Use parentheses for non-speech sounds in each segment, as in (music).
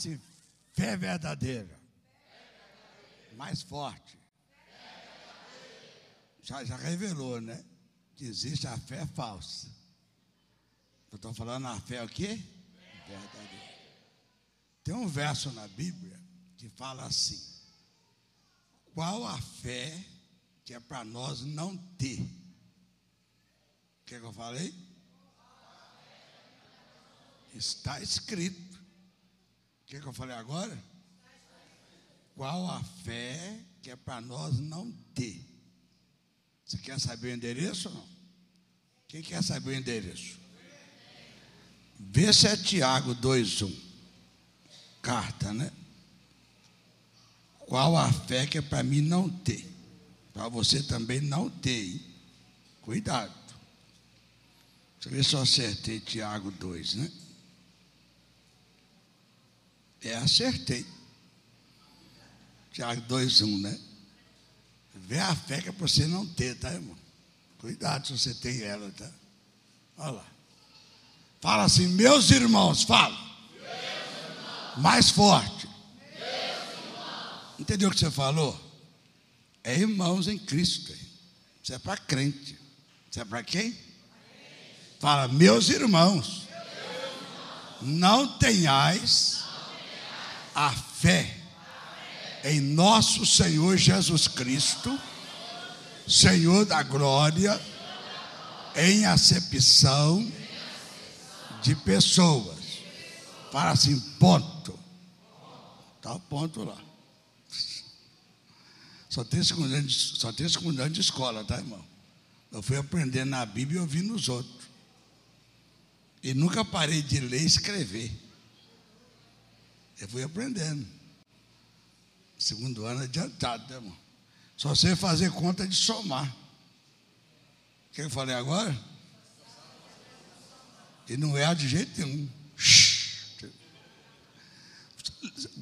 assim, fé verdadeira. Mais forte. Já, já revelou, né? Que existe a fé falsa. Eu estou falando a fé o quê? Verdadeira. Tem um verso na Bíblia que fala assim: Qual a fé que é para nós não ter? O que, que eu falei? Está escrito. Que, que eu falei agora? Qual a fé que é para nós não ter? Você quer saber o endereço ou não? Quem quer saber o endereço? Vê se é Tiago 2,1. Carta, né? Qual a fé que é para mim não ter? Para você também não ter. Hein? Cuidado. Deixa eu ver se eu acertei Tiago 2, né? É, acertei. Tiago 2,1, né? Vê a fé que é para você não ter, tá, irmão? Cuidado se você tem ela, tá? Olha lá. Fala assim, meus irmãos, fala. Irmãos. Mais forte. Entendeu o que você falou? É irmãos em Cristo. Isso é para crente. Isso é para quem? Fala, meus irmãos, não tenhais a fé em nosso Senhor Jesus Cristo, Senhor da glória, em acepção de pessoas. Para assim, ponto. Está o ponto lá. Só tem, de, só tem segundo ano de escola, tá, irmão? Eu fui aprendendo na Bíblia e ouvindo os outros. E nunca parei de ler e escrever. Eu fui aprendendo. Segundo ano adiantado, né, irmão? Só sei fazer conta de somar. O que eu falei agora? E não é de jeito nenhum.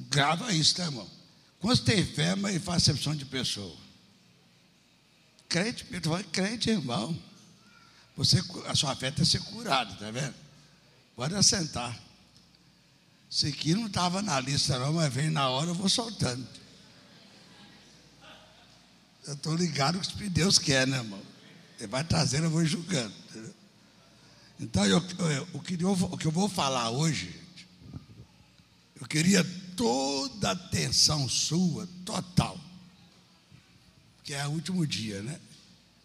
Grava isso, tá, irmão? Quando tem fé, mas faz acepção de pessoa. Crente, eu falando, crente, irmão. Você, a sua fé está ser curada, tá vendo? Pode assentar. Isso aqui não estava na lista, não, mas vem na hora, eu vou soltando. Eu estou ligado que Deus quer, né, irmão? Ele vai trazendo, eu vou julgando. Então, eu, eu, o, que eu, o que eu vou falar hoje, eu queria toda a atenção sua, total. Que é o último dia, né?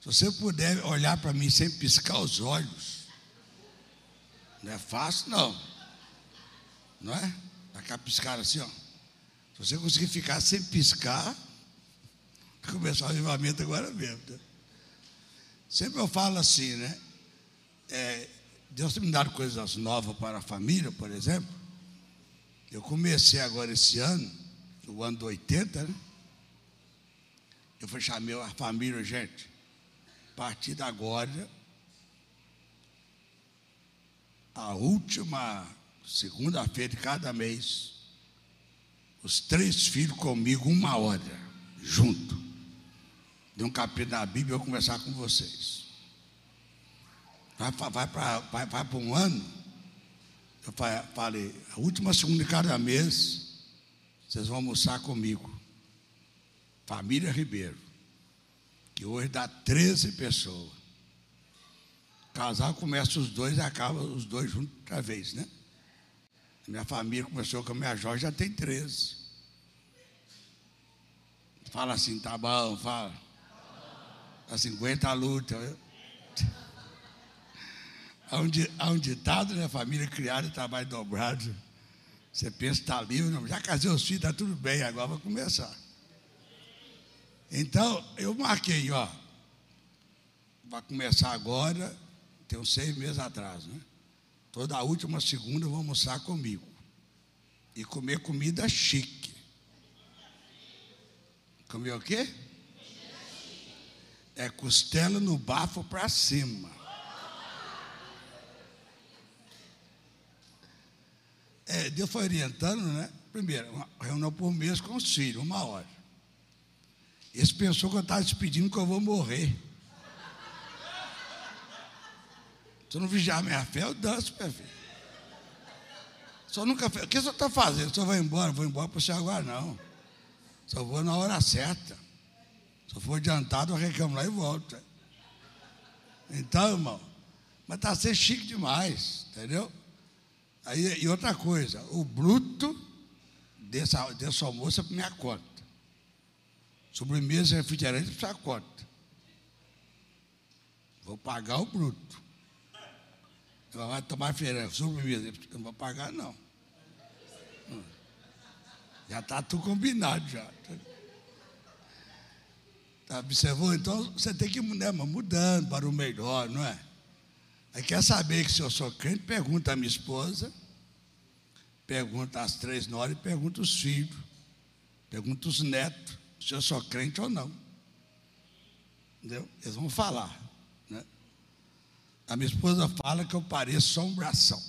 Se você puder olhar para mim sem piscar os olhos, não é fácil, não. Não é? A piscar assim, ó. Se você conseguir ficar sem piscar, começar o avivamento agora mesmo. Né? Sempre eu falo assim, né? É, Deus tem me dado coisas novas para a família, por exemplo. Eu comecei agora esse ano, o ano do 80, né? Eu fui chamar a família, gente, a partir de agora, a última segunda-feira de cada mês, os três filhos comigo uma hora, junto de um capítulo da Bíblia, eu vou conversar com vocês. Vai, vai para vai, vai um ano, eu falei, a última segunda de cada mês, vocês vão almoçar comigo. Família Ribeiro, que hoje dá 13 pessoas. Casal começa os dois e acaba os dois juntos outra vez, né? Minha família começou com a minha Jorge, já tem 13. Fala assim, tá bom, fala. Assim, aguenta a luta. Há um, há um ditado, né? Família criada, trabalho dobrado. Você pensa que está livre, não. Já casei os filhos, está tudo bem, agora vai começar. Então, eu marquei, ó. Vai começar agora, tem uns seis meses atrás, né? Toda última segunda vou almoçar comigo. E comer comida chique. Comer o quê? É costela no bafo para cima. É, Deus foi orientando, né? Primeiro, uma reunião por mês com os filhos, uma hora. Esse pensou que eu estava despedindo que eu vou morrer. Se eu não vigiar minha fé, eu danço, filho. O senhor nunca fez. O que o senhor está fazendo? O senhor vai embora? Vou embora para o senhor agora, não. Só vou na hora certa. Se eu for adiantado, eu reclamo lá e volto. Então, irmão, mas está sendo chique demais, entendeu? Aí, e outra coisa, o bruto desse, desse almoço é para minha conta. Sobremesa e refrigerante para sua conta. Vou pagar o bruto. Vai tomar feira, sobremesa. Eu não vou pagar, não. Já está tudo combinado já. Tá, observou? Então você tem que né, mudando para o melhor, não é? Aí quer saber que se eu sou crente, pergunta a minha esposa, pergunta as três noras e pergunta os filhos, pergunta os netos, se eu sou crente ou não. Entendeu? Eles vão falar. A minha esposa fala que eu pareço assombração.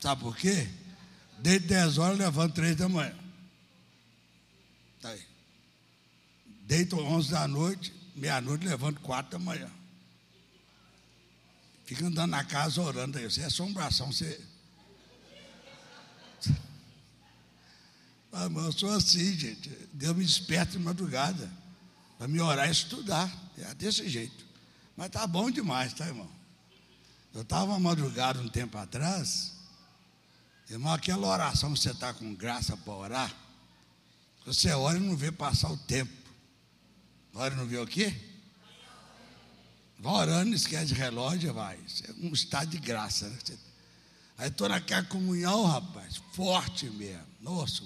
Sabe por quê? Desde 10 horas levando 3 da manhã. Tá aí. Deito 11 da noite, meia-noite levanto 4 da manhã. Fica andando na casa orando aí. Você é assombração, você. Ah, mas eu sou assim, gente. Deus me desperta de madrugada. Para me orar e estudar. É desse jeito. Mas tá bom demais, tá, irmão? Eu estava madrugada um tempo atrás. Irmão, aquela oração que você está com graça para orar, você ora e não vê passar o tempo. Ora e não vê o quê? Vai orando, esquece relógio, vai. É um estado de graça. Né? Aí estou naquela comunhão, rapaz, forte mesmo. Nossa.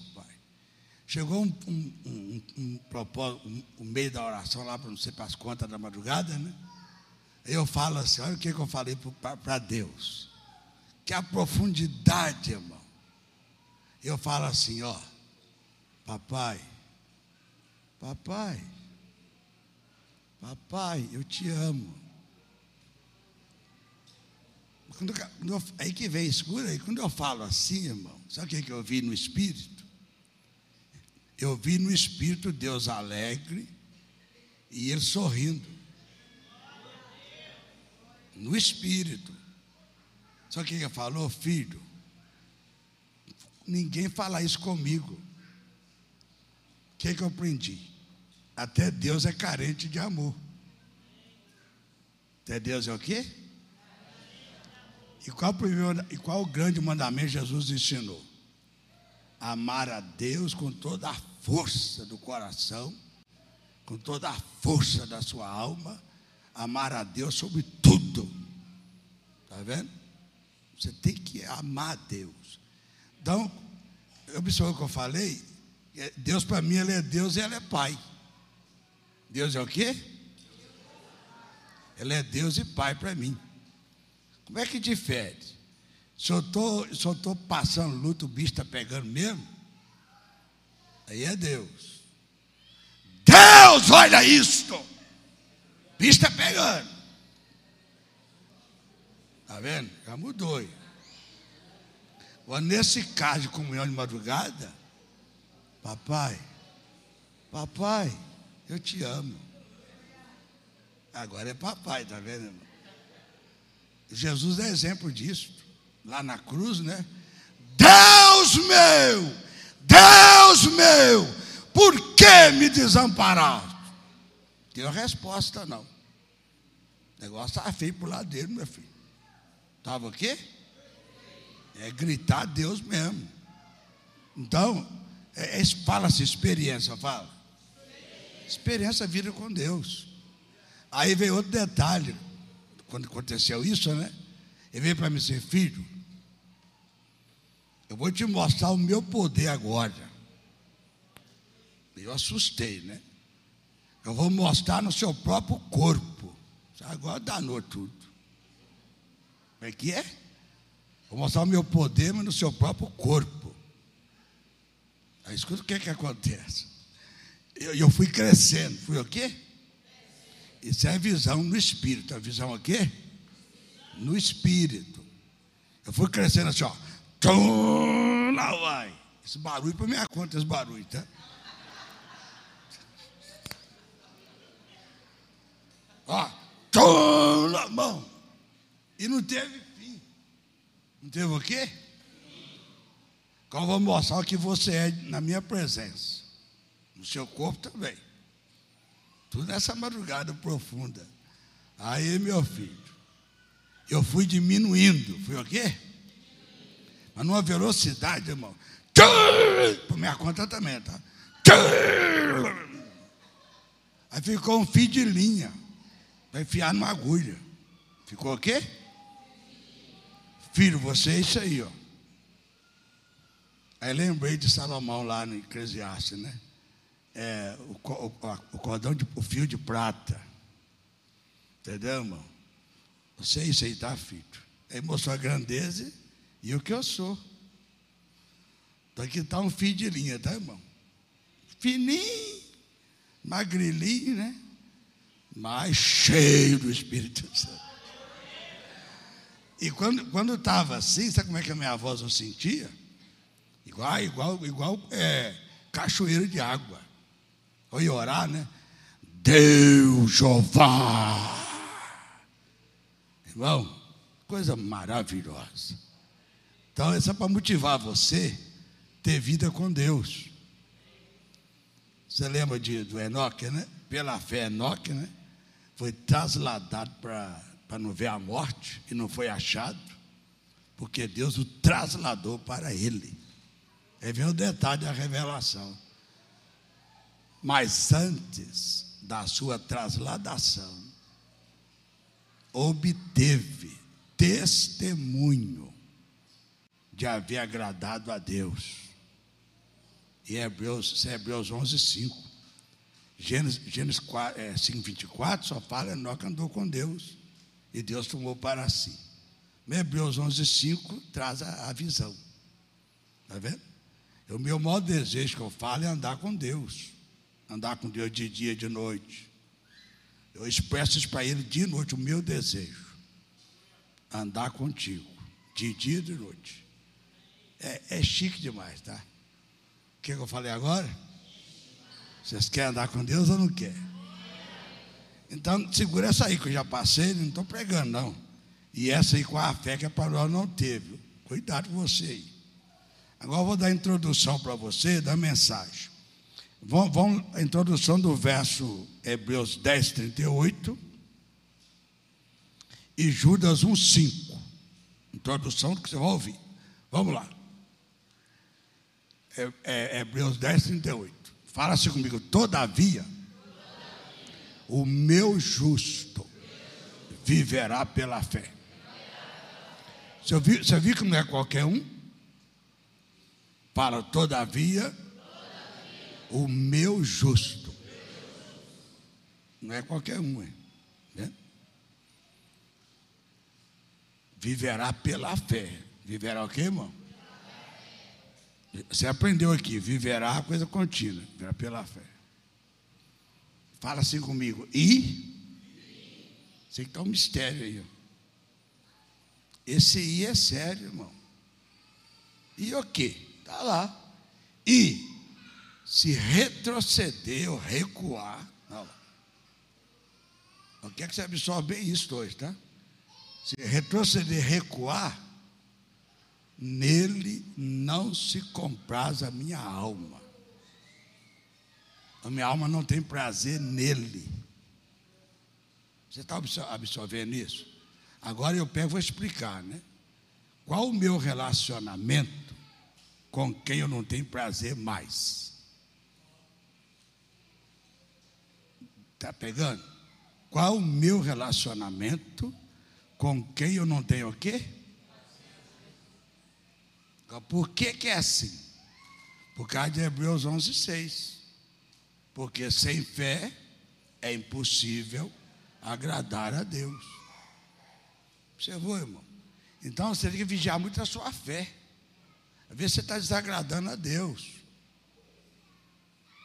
Chegou um, um, um, um, um, meio da oração lá, para não ser para as contas da madrugada, né? Eu falo assim: olha o que, que eu falei para Deus que a profundidade, irmão. Eu falo assim, ó, papai, papai, papai, eu te amo. Quando, quando eu, aí que vem escura, aí quando eu falo assim, irmão, sabe o que, que eu vi no Espírito? Eu vi no Espírito Deus alegre e Ele sorrindo. No Espírito. Só que ele falou, filho, ninguém fala isso comigo. O que, que eu aprendi? Até Deus é carente de amor. Até Deus é o quê? E qual, o primeiro, e qual o grande mandamento Jesus ensinou? Amar a Deus com toda a força do coração, com toda a força da sua alma, amar a Deus sobre tudo. Está vendo? Você tem que amar Deus. Então, observou o que eu falei? É, Deus para mim, Ele é Deus e Ele é Pai. Deus é o quê? Ele é Deus e Pai para mim. Como é que difere? Se eu estou passando luto, o bicho está pegando mesmo, aí é Deus. Deus, olha isto! Bicho está pegando. Está vendo? Já mudou. Agora, nesse caso de comunhão de madrugada, papai, papai, eu te amo. Agora é papai, tá vendo, irmão? Jesus é exemplo disso. Lá na cruz, né? Deus meu, Deus meu, por que me desamparaste? Tem a resposta, não. O negócio estava feio para o lado dele, meu filho. Estava o quê? É gritar a Deus mesmo. Então, é, é, fala-se experiência, fala. Experiência vida com Deus. Aí veio outro detalhe, quando aconteceu isso, né? Ele veio para mim dizer, filho, eu vou te mostrar o meu poder agora. Eu assustei, né? Eu vou mostrar no seu próprio corpo. Agora danou tudo. Como é que é? Vou mostrar o meu poder, mas no seu próprio corpo. Aí escuta o que é que acontece. Eu, eu fui crescendo. Fui o quê? Isso é a visão no espírito. A visão quê? No espírito. Eu fui crescendo assim, ó. Tum, lá vai. Esse barulho para minha conta, esse barulho, tá? Ó, tum, na mão. E não teve fim. Não teve o quê? Então vou mostrar o que você é na minha presença. No seu corpo também. Tudo nessa madrugada profunda. Aí, meu filho, eu fui diminuindo. Fui o quê? Mas numa velocidade, irmão. Por minha conta também, tá? Aí ficou um fio de linha. Vai enfiar numa agulha. Ficou o quê? Filho, você é isso aí, ó. Aí lembrei de Salomão lá no Eclesiastes, né? É, o, o, cordão de, o fio de prata. Entendeu, irmão? Você é isso aí, tá, filho? Aí mostrou a grandeza e o que eu sou. Então aqui está um fio de linha, tá, irmão? Fininho, magrelinho, né? Mas cheio do Espírito Santo. E quando estava assim, sabe como é que a minha voz não sentia? Igual, igual, igual é, cachoeira de água. Ou ia orar, né? Deus Jeová. Irmão, coisa maravilhosa. Então, isso é para motivar você ter vida com Deus. Você lembra de, do Enoque, né? Pela fé, Enoque, né? Foi trasladado para não ver a morte e não foi achado, porque Deus o trasladou para ele. Aí vem o detalhe da revelação. Mas antes da sua trasladação, obteve testemunho de haver agradado a Deus. E Hebreus, é Hebreus 11, 5. Gênesis, Gênesis 4, é, 5, 24 só fala Enoque andou com Deus e Deus tomou para si. Hebreus 11, 5 traz a, a visão. Está vendo? O meu maior desejo que eu falo é andar com Deus. Andar com Deus de dia e de noite. Eu expresso isso para Ele de noite, o meu desejo. Andar contigo, de dia e de noite. É, é chique demais, tá? O que, que eu falei agora? Vocês querem andar com Deus ou não querem? Então, segura essa aí que eu já passei, não estou pregando, não. E essa aí com a fé que a palavra não teve. Cuidado com você aí. Agora eu vou dar a introdução para você da mensagem. Vamos, a introdução do verso Hebreus 10, 38 e Judas 1, 5. Introdução que você vai ouvir. Vamos lá. É, é, Hebreus 10, 38. Fala assim comigo. Todavia, o meu justo viverá pela fé. Você viu, você viu que não é qualquer um? Para todavia, o meu justo. Não é qualquer um, né? Viverá pela fé. Viverá o quê, irmão? Você aprendeu aqui, viverá coisa contínua, viverá pela fé. Fala assim comigo. E? Sei que está um mistério aí. Esse I é sério, irmão. E o quê? Está lá. E se retroceder ou recuar, não. Não quer que você absorva bem isso hoje, tá? Se retroceder, recuar, nele não se compraz a minha alma. A minha alma não tem prazer nele. Você está absorvendo isso? Agora eu pego e vou explicar, né? Qual o meu relacionamento com quem eu não tenho prazer mais. Está pegando? Qual o meu relacionamento com quem eu não tenho o quê? Por que, que é assim? Por causa de Hebreus 11, 6. Porque sem fé é impossível agradar a Deus. Observou, irmão? Então você tem que vigiar muito a sua fé. Às vezes você está desagradando a Deus.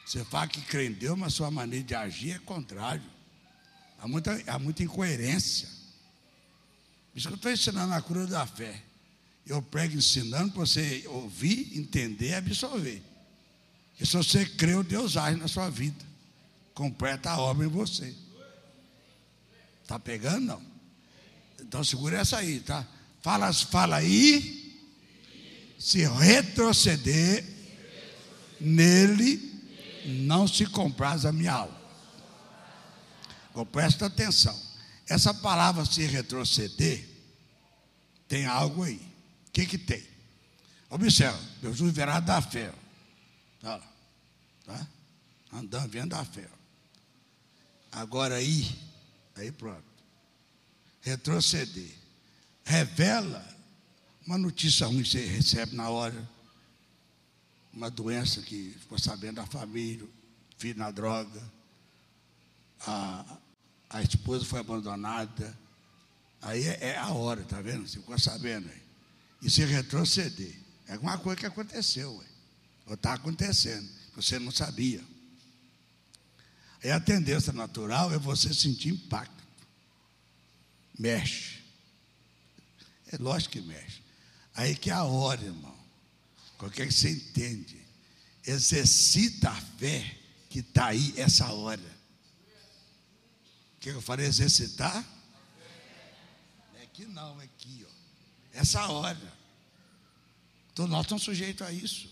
Você fala que crê em Deus, mas sua maneira de agir é contrário. Há muita, há muita incoerência. Isso que eu estou ensinando na cura da fé. Eu prego ensinando para você ouvir, entender e absorver. E se você crê, Deus age na sua vida. Completa a obra em você. Está pegando? Não. Então segura essa aí, tá? Fala, fala aí. Se retroceder, nele não se compraz a minha alma. Presta atenção. Essa palavra se retroceder tem algo aí. Que, que tem? Observa, Jesus verá da fé. Tá? tá? Andando, vendo da fé. Agora aí, aí pronto. Retroceder. Revela uma notícia ruim que você recebe na hora. Uma doença que ficou sabendo da família, filho na droga, a, a esposa foi abandonada. Aí é, é a hora, tá vendo? Você ficou sabendo aí. E se retroceder. É alguma coisa que aconteceu, ué. ou está acontecendo, você não sabia. Aí a tendência natural é você sentir impacto. Mexe. É lógico que mexe. Aí que é a hora, irmão. Qualquer que você entende. Exercita a fé que está aí essa hora. O que eu falei? Exercitar? É aqui não, é aqui, ó. Essa hora. Todos nós estamos sujeitos a isso.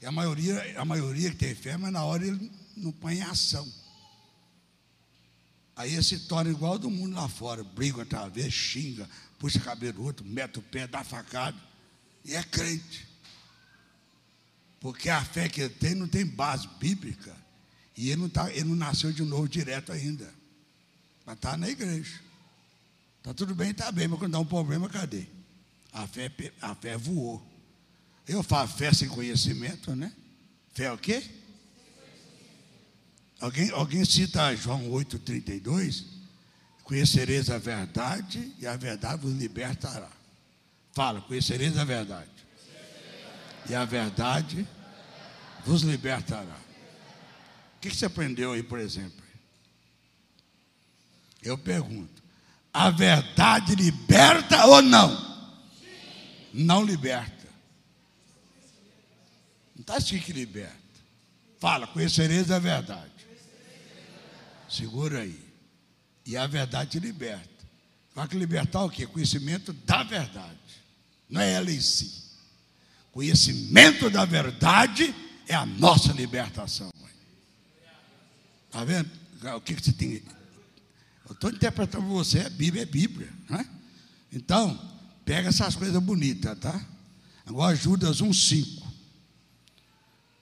E a maioria, a maioria que tem fé, mas na hora ele não põe em ação. Aí ele se torna igual do mundo lá fora, briga outra vez, xinga, puxa cabelo outro, mete o pé, dá facada. E é crente. Porque a fé que ele tem não tem base bíblica. E ele não, tá, ele não nasceu de novo direto ainda. Mas está na igreja. Está tudo bem, está bem, mas quando dá um problema, cadê? A fé, a fé voou. Eu falo fé sem conhecimento, né? Fé é o quê? Alguém, alguém cita João 8,32? Conhecereis a verdade e a verdade vos libertará. Fala, conhecereis a verdade. E a verdade vos libertará. O que você aprendeu aí, por exemplo? Eu pergunto: a verdade liberta ou não? Não liberta. Não está assim que liberta. Fala, conhecereis a verdade. Segura aí. E a verdade liberta. Vai que libertar o quê? Conhecimento da verdade. Não é ela em si. Conhecimento da verdade é a nossa libertação. Está vendo? O que, que você tem? Eu estou interpretando para você, a Bíblia é Bíblia. Né? Então, pega essas coisas bonitas, tá? Agora Judas 1,5.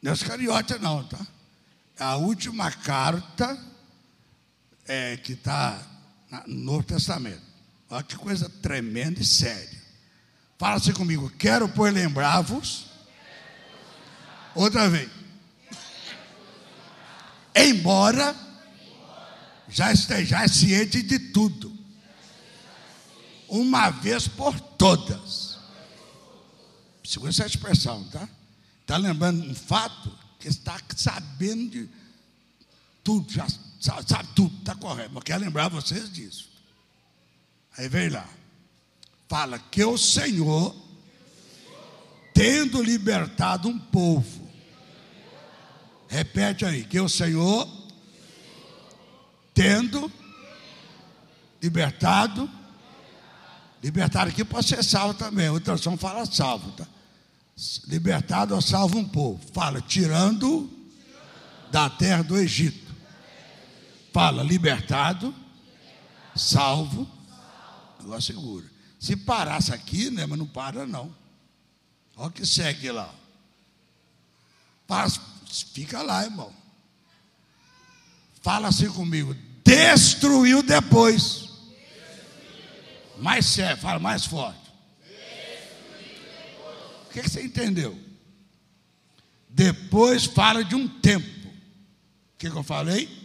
Não é os cariotas, não, tá? A última carta é, que está no Novo Testamento. Olha que coisa tremenda e séria. Fala assim comigo, quero, pois, lembrar-vos. Outra vez. Embora já esteja ciente de tudo. Uma vez por todas. Segura essa expressão, tá? Está lembrando um fato que está sabendo de tudo, já sabe, sabe tudo, está correto, mas quero lembrar vocês disso. Aí vem lá, fala que o Senhor, tendo libertado um povo, repete aí, que o Senhor, tendo libertado, libertado aqui pode ser salvo também, outra tradução fala salvo, tá? Libertado ou salvo um povo, fala tirando da terra do Egito Fala, libertado, salvo, agora segura. Se parasse aqui, né, mas não para não. Olha o que segue lá. Passa, fica lá, irmão. Fala assim comigo. Destruiu depois. Mais sério, fala mais forte. O que, que você entendeu? Depois fala de um tempo. O que, que eu falei?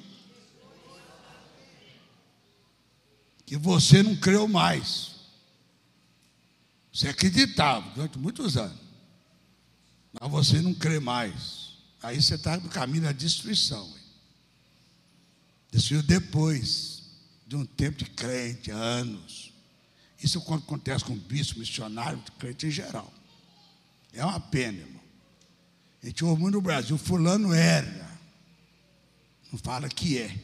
que você não creu mais. Você acreditava durante muitos anos, mas você não crê mais. Aí você está no caminho da destruição. Destruiu depois de um tempo de crente, anos. Isso acontece com bispo, missionário, crente em geral. É uma pena, irmão. A gente ouve muito no Brasil, fulano era. Não fala que é.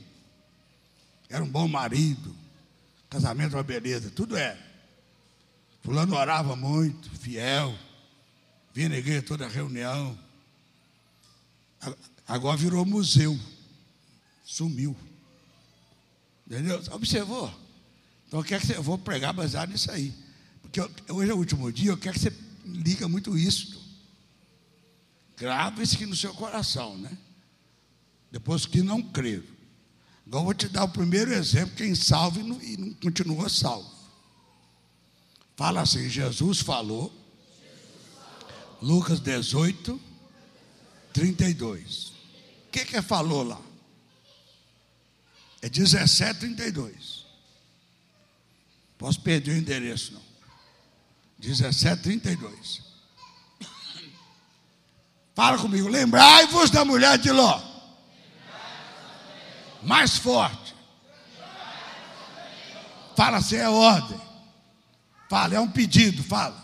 Era um bom marido, Casamento é uma beleza, tudo é. Fulano orava muito, fiel, vinha na igreja toda reunião. Agora virou museu. Sumiu. Entendeu? Observou? Então eu quero que você, eu vou pregar baseado nisso aí. Porque eu, hoje é o último dia, eu quero que você liga muito isso. Grave isso aqui no seu coração, né? Depois que não creram. Agora eu vou te dar o primeiro exemplo, quem salva e não, e não continua salvo. Fala assim, Jesus falou, Lucas 18, 32. O que que falou lá? É 17, 32. Posso perder o endereço, não. 17, 32. Fala comigo. Lembrai-vos da mulher de Ló. Mais forte. Fala se é ordem. Fala, é um pedido, fala.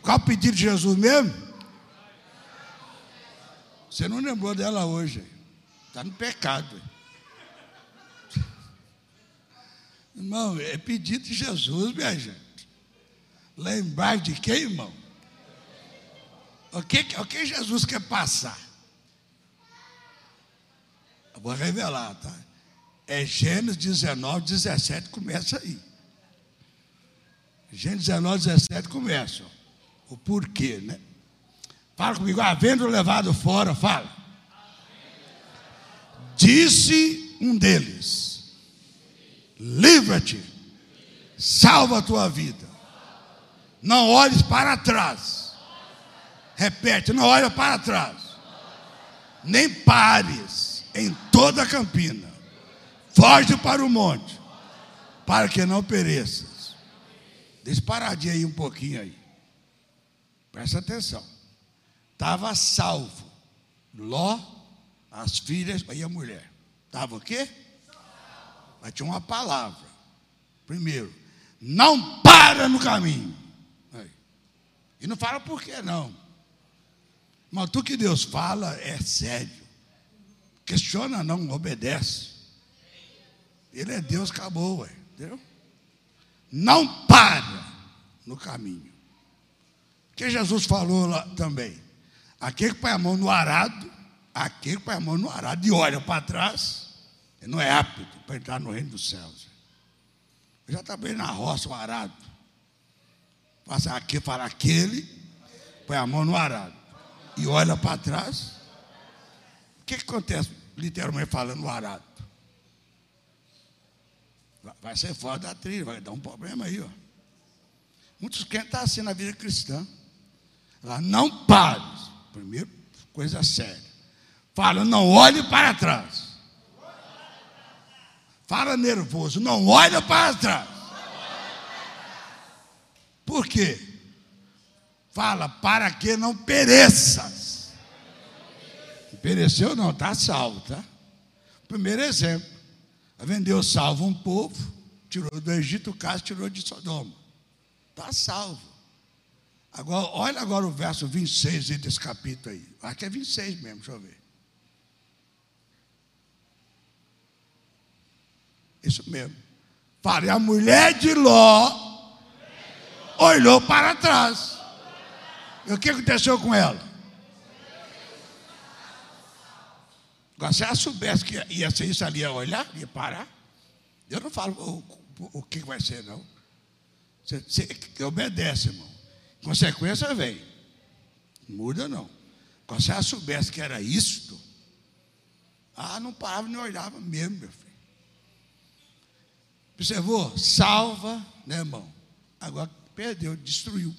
Qual o pedido de Jesus mesmo? Você não lembrou dela hoje. Está no pecado. Irmão, é pedido de Jesus, minha gente. Lembrar de quem, irmão? O que, o que Jesus quer passar? Eu vou revelar, tá? É Gênesis 19, 17, começa aí. Gênesis 19, 17 começa. O porquê, né? Fala comigo, havendo levado fora, fala. Disse um deles: Livra-te, salva a tua vida. Não olhes para trás. Repete, não olha para trás. Nem pares em toda a campina. Foge para o monte, para que não pereças. Deixa paradinho aí um pouquinho aí. Presta atenção. Estava salvo. Ló, as filhas e a mulher. Estava o quê? Mas tinha uma palavra. Primeiro, não para no caminho. Aí. E não fala por quê, não. Mas tudo que Deus fala é sério. Questiona não, obedece. Ele é Deus, acabou, ué, entendeu? Não para no caminho. Que Jesus falou lá também? Aquele que põe a mão no arado, aquele que põe a mão no arado e olha para trás, ele não é apto para entrar no reino dos céus. Eu já trabalhei na roça, o arado. Passa aqui, fala aquele, põe a mão no arado e olha para trás. O que, que acontece, literalmente falando, no arado? Vai ser fora da trilha, vai dar um problema aí, ó. Muitos crentes estão assim na vida cristã. Ela não pare. Primeiro, coisa séria. Fala, não olhe para trás. Fala nervoso, não olha para trás. Por quê? Fala, para que não pereças. Pereceu não, está salvo, tá? Primeiro exemplo. Vendeu salvo um povo, tirou do Egito o caso, tirou de Sodoma. Está salvo. Agora, olha agora o verso 26 desse capítulo aí. Acho que é 26 mesmo, deixa eu ver. Isso mesmo. Fala, e a mulher de Ló olhou para trás. E o que aconteceu com ela? Agora, se ela soubesse que ia ser isso ali, ia olhar, ia parar. Eu não falo o, o, o que vai ser, não. Você, você obedece, irmão. Consequência vem. Muda, não. Agora, se ela soubesse que era isto, ah, não parava nem olhava mesmo, meu filho. Observou? Salva, né, irmão? Agora perdeu, destruiu.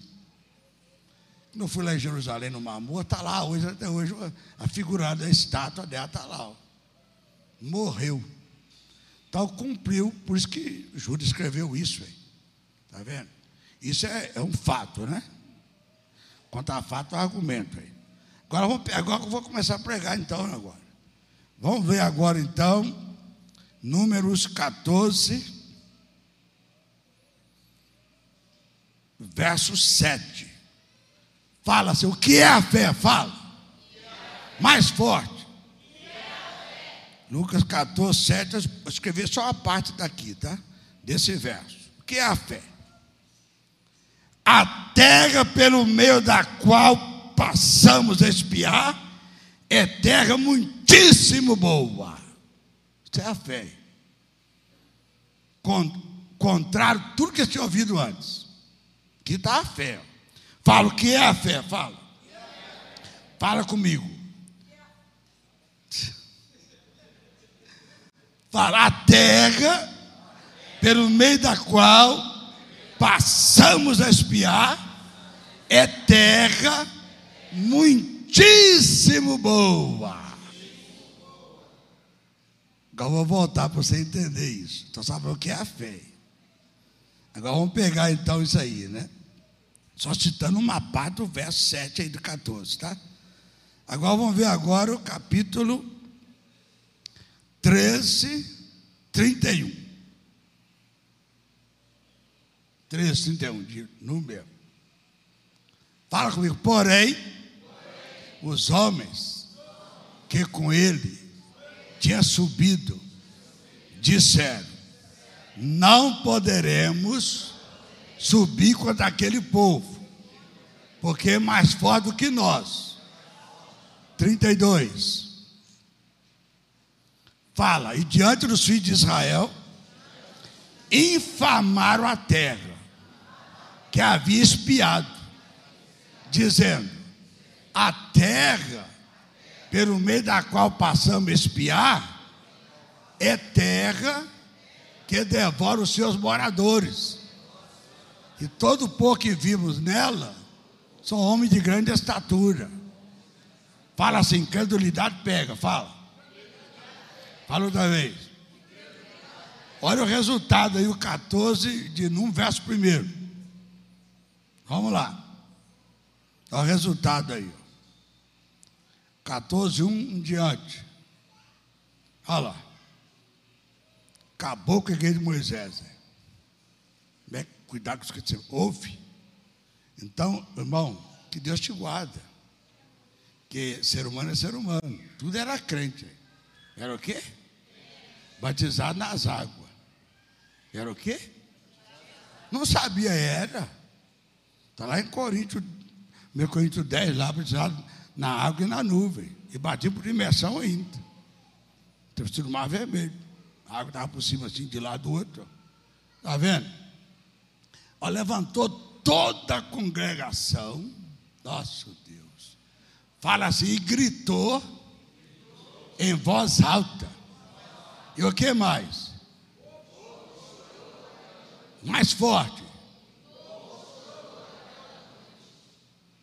Não fui lá em Jerusalém, no Mamor, está lá hoje, até hoje, a figura da estátua dela está lá. Ó. Morreu. Então cumpriu, por isso que Judas escreveu isso. Está vendo? Isso é, é, um fato, né? Quanto a fato, é argumento aí. Agora, vamos, agora eu vou começar a pregar então agora. Vamos ver agora então, números 14, verso 7. Fala-se, o que é a fé? Fala. Mais forte. Lucas 14, 7, eu escrevi só a parte daqui, tá? Desse verso. O que é a fé? A terra pelo meio da qual passamos a espiar é terra muitíssimo boa. Isso é a fé. contrário tudo que você tinha ouvido antes. Aqui está a fé. Fala o que é a fé, fala. Fala comigo. Fala a terra pelo meio da qual passamos a espiar é terra muitíssimo boa. Agora vou voltar para você entender isso. Então sabe o que é a fé? Agora vamos pegar então isso aí, né? Só citando uma parte do verso 7 aí do 14, tá? Agora vamos ver agora o capítulo 13, 31. 13, 31 de número. Fala comigo. Porém, os homens que com ele tinha subido disseram: Não poderemos subir contra aquele povo, porque é mais forte do que nós. 32. Fala, e diante dos filhos de Israel, infamaram a terra que havia espiado, dizendo: a terra pelo meio da qual passamos espiar é terra que devora os seus moradores. E todo povo que vimos nela são homens de grande estatura. Fala assim, credulidade pega, fala. Fala outra vez. Olha o resultado aí, o 14 de num verso primeiro. Vamos lá. Olha o resultado aí. 14, 1 em diante. Olha lá. Acabou com a igreja de Moisés. Né? Cuidado com o que você ouve. Então, irmão, que Deus te guarda. Que ser humano é ser humano. Tudo era crente. Era o quê? Batizado nas águas. Era o quê? Não sabia, era. Está lá em Coríntios, meu Coríntios 10, lá batizado na água e na nuvem. E bati por imersão ainda. Teve sido mar vermelho. A água estava por cima assim, de lado do outro. Está vendo? Ó, levantou toda a congregação. Nosso Deus. Fala assim, e gritou em voz alta. E o que mais? Mais forte.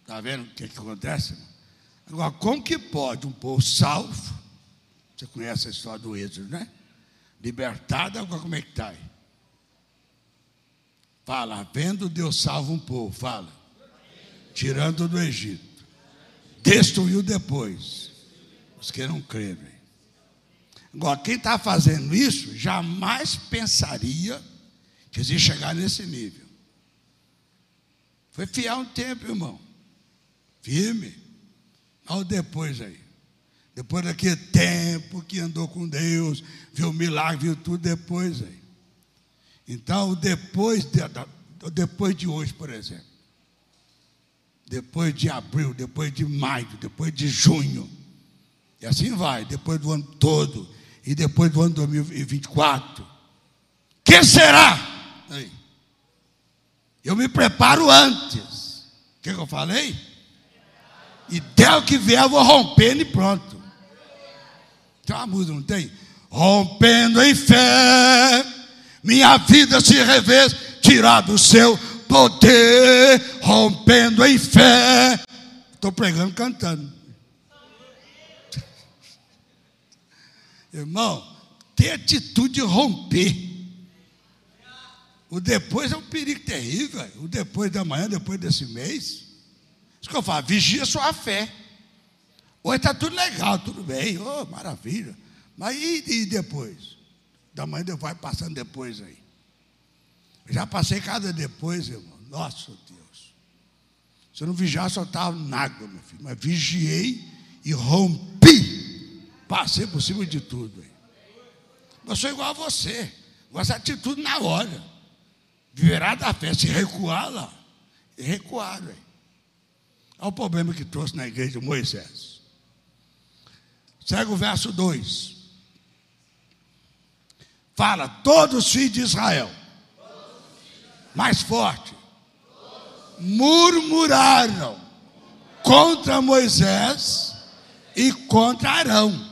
Está vendo o que, que acontece? Agora, como que pode um povo salvo? Você conhece a história do Êxodo, né? Libertado, agora como é que está aí? Fala, vendo Deus salva um povo, fala. Tirando do Egito. Destruiu depois. Os que não creem. Agora, quem está fazendo isso jamais pensaria que ia chegar nesse nível. Foi fiel um tempo, irmão. Firme. Olha depois aí. Depois daquele tempo que andou com Deus, viu milagre, viu tudo depois aí. Então, depois de, depois de hoje, por exemplo, depois de abril, depois de maio, depois de junho, e assim vai, depois do ano todo, e depois do ano 2024, que será? Aí. Eu me preparo antes. O que, que eu falei? E der o que vier, eu vou rompendo e pronto. Tem uma música, não tem? Rompendo em fé, minha vida se revê, tirar do seu poder, rompendo em fé. Estou pregando cantando. (laughs) Irmão, tem atitude de romper. O depois é um perigo terrível. O depois da manhã, depois desse mês. Isso que eu falo, vigia sua fé. Hoje está tudo legal, tudo bem, oh, maravilha. Mas e, e depois? Da manhã vai passando depois aí. Já passei cada depois, irmão. Nossa Deus. Se eu não vigiar, só estava na água, meu filho. Mas vigiei e rompi. Passei por cima de tudo. Aí. Eu sou igual a você. Com essa atitude na hora. Viverá da fé. Se recuar lá, recuaram. Olha o problema que trouxe na igreja de Moisés. Segue o verso 2. Fala, todos os filhos de Israel. Mais forte. Murmuraram contra Moisés e contra Arão.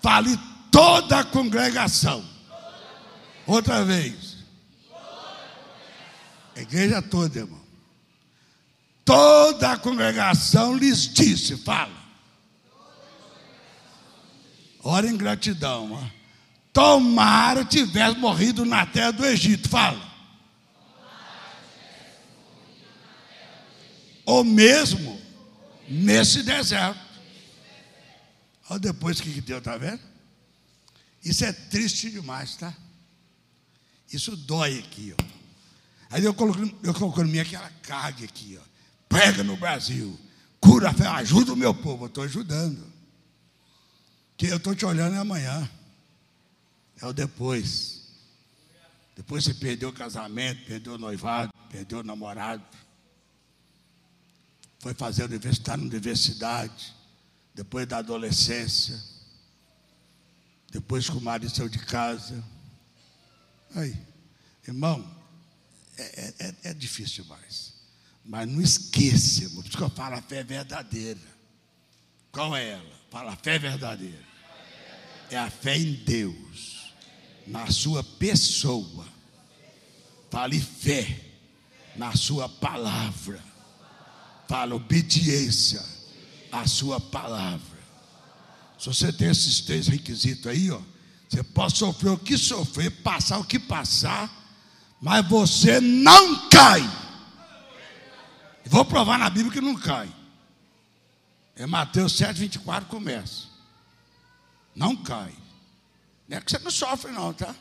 Fale toda a congregação. Outra vez. A igreja toda, irmão. Toda a congregação lhes disse: fala. Ora em gratidão. Ó. Tomara tivesse morrido na terra do Egito. Fala. Ou mesmo nesse deserto. Olha depois o que deu, tá vendo? Isso é triste demais, tá? Isso dói aqui, ó. Aí eu coloco, eu coloco em mim aquela carga aqui, ó. Prega no Brasil, cura a fé, ajuda o meu povo. Eu estou ajudando. Que eu estou te olhando amanhã. É o depois. Depois você perdeu o casamento, perdeu o noivado, perdeu o namorado. Foi fazer universidade na universidade. Depois da adolescência. Depois que o marido saiu de casa. Aí, irmão, é, é, é, é difícil demais. Mas não esqueça, irmão, por isso que eu falo, a fé é verdadeira. Qual é ela? Fala, a fé é verdadeira. É a fé em Deus, na sua pessoa. Fale fé na sua palavra. Fala obediência à sua palavra. Se você tem esses três requisitos aí, ó, você pode sofrer o que sofrer, passar o que passar, mas você não cai. Vou provar na Bíblia que não cai. É Mateus 7, 24 começa. Não cai. Não é que você não sofre, não, tá?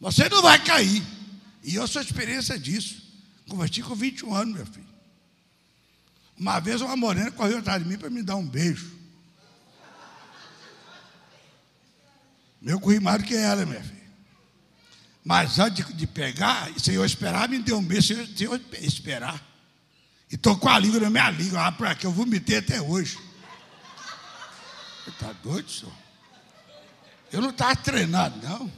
Você não vai cair. E eu sou experiência disso. Converti com 21 anos, meu filho. Uma vez uma morena correu atrás de mim para me dar um beijo. Eu corri mais do que ela, minha filha. Mas antes de pegar, se eu esperar, me deu um beijo se eu esperar. E tocou a língua na minha língua, lá para que eu vomitei até hoje. Está doido, senhor? Eu não estava treinado, não.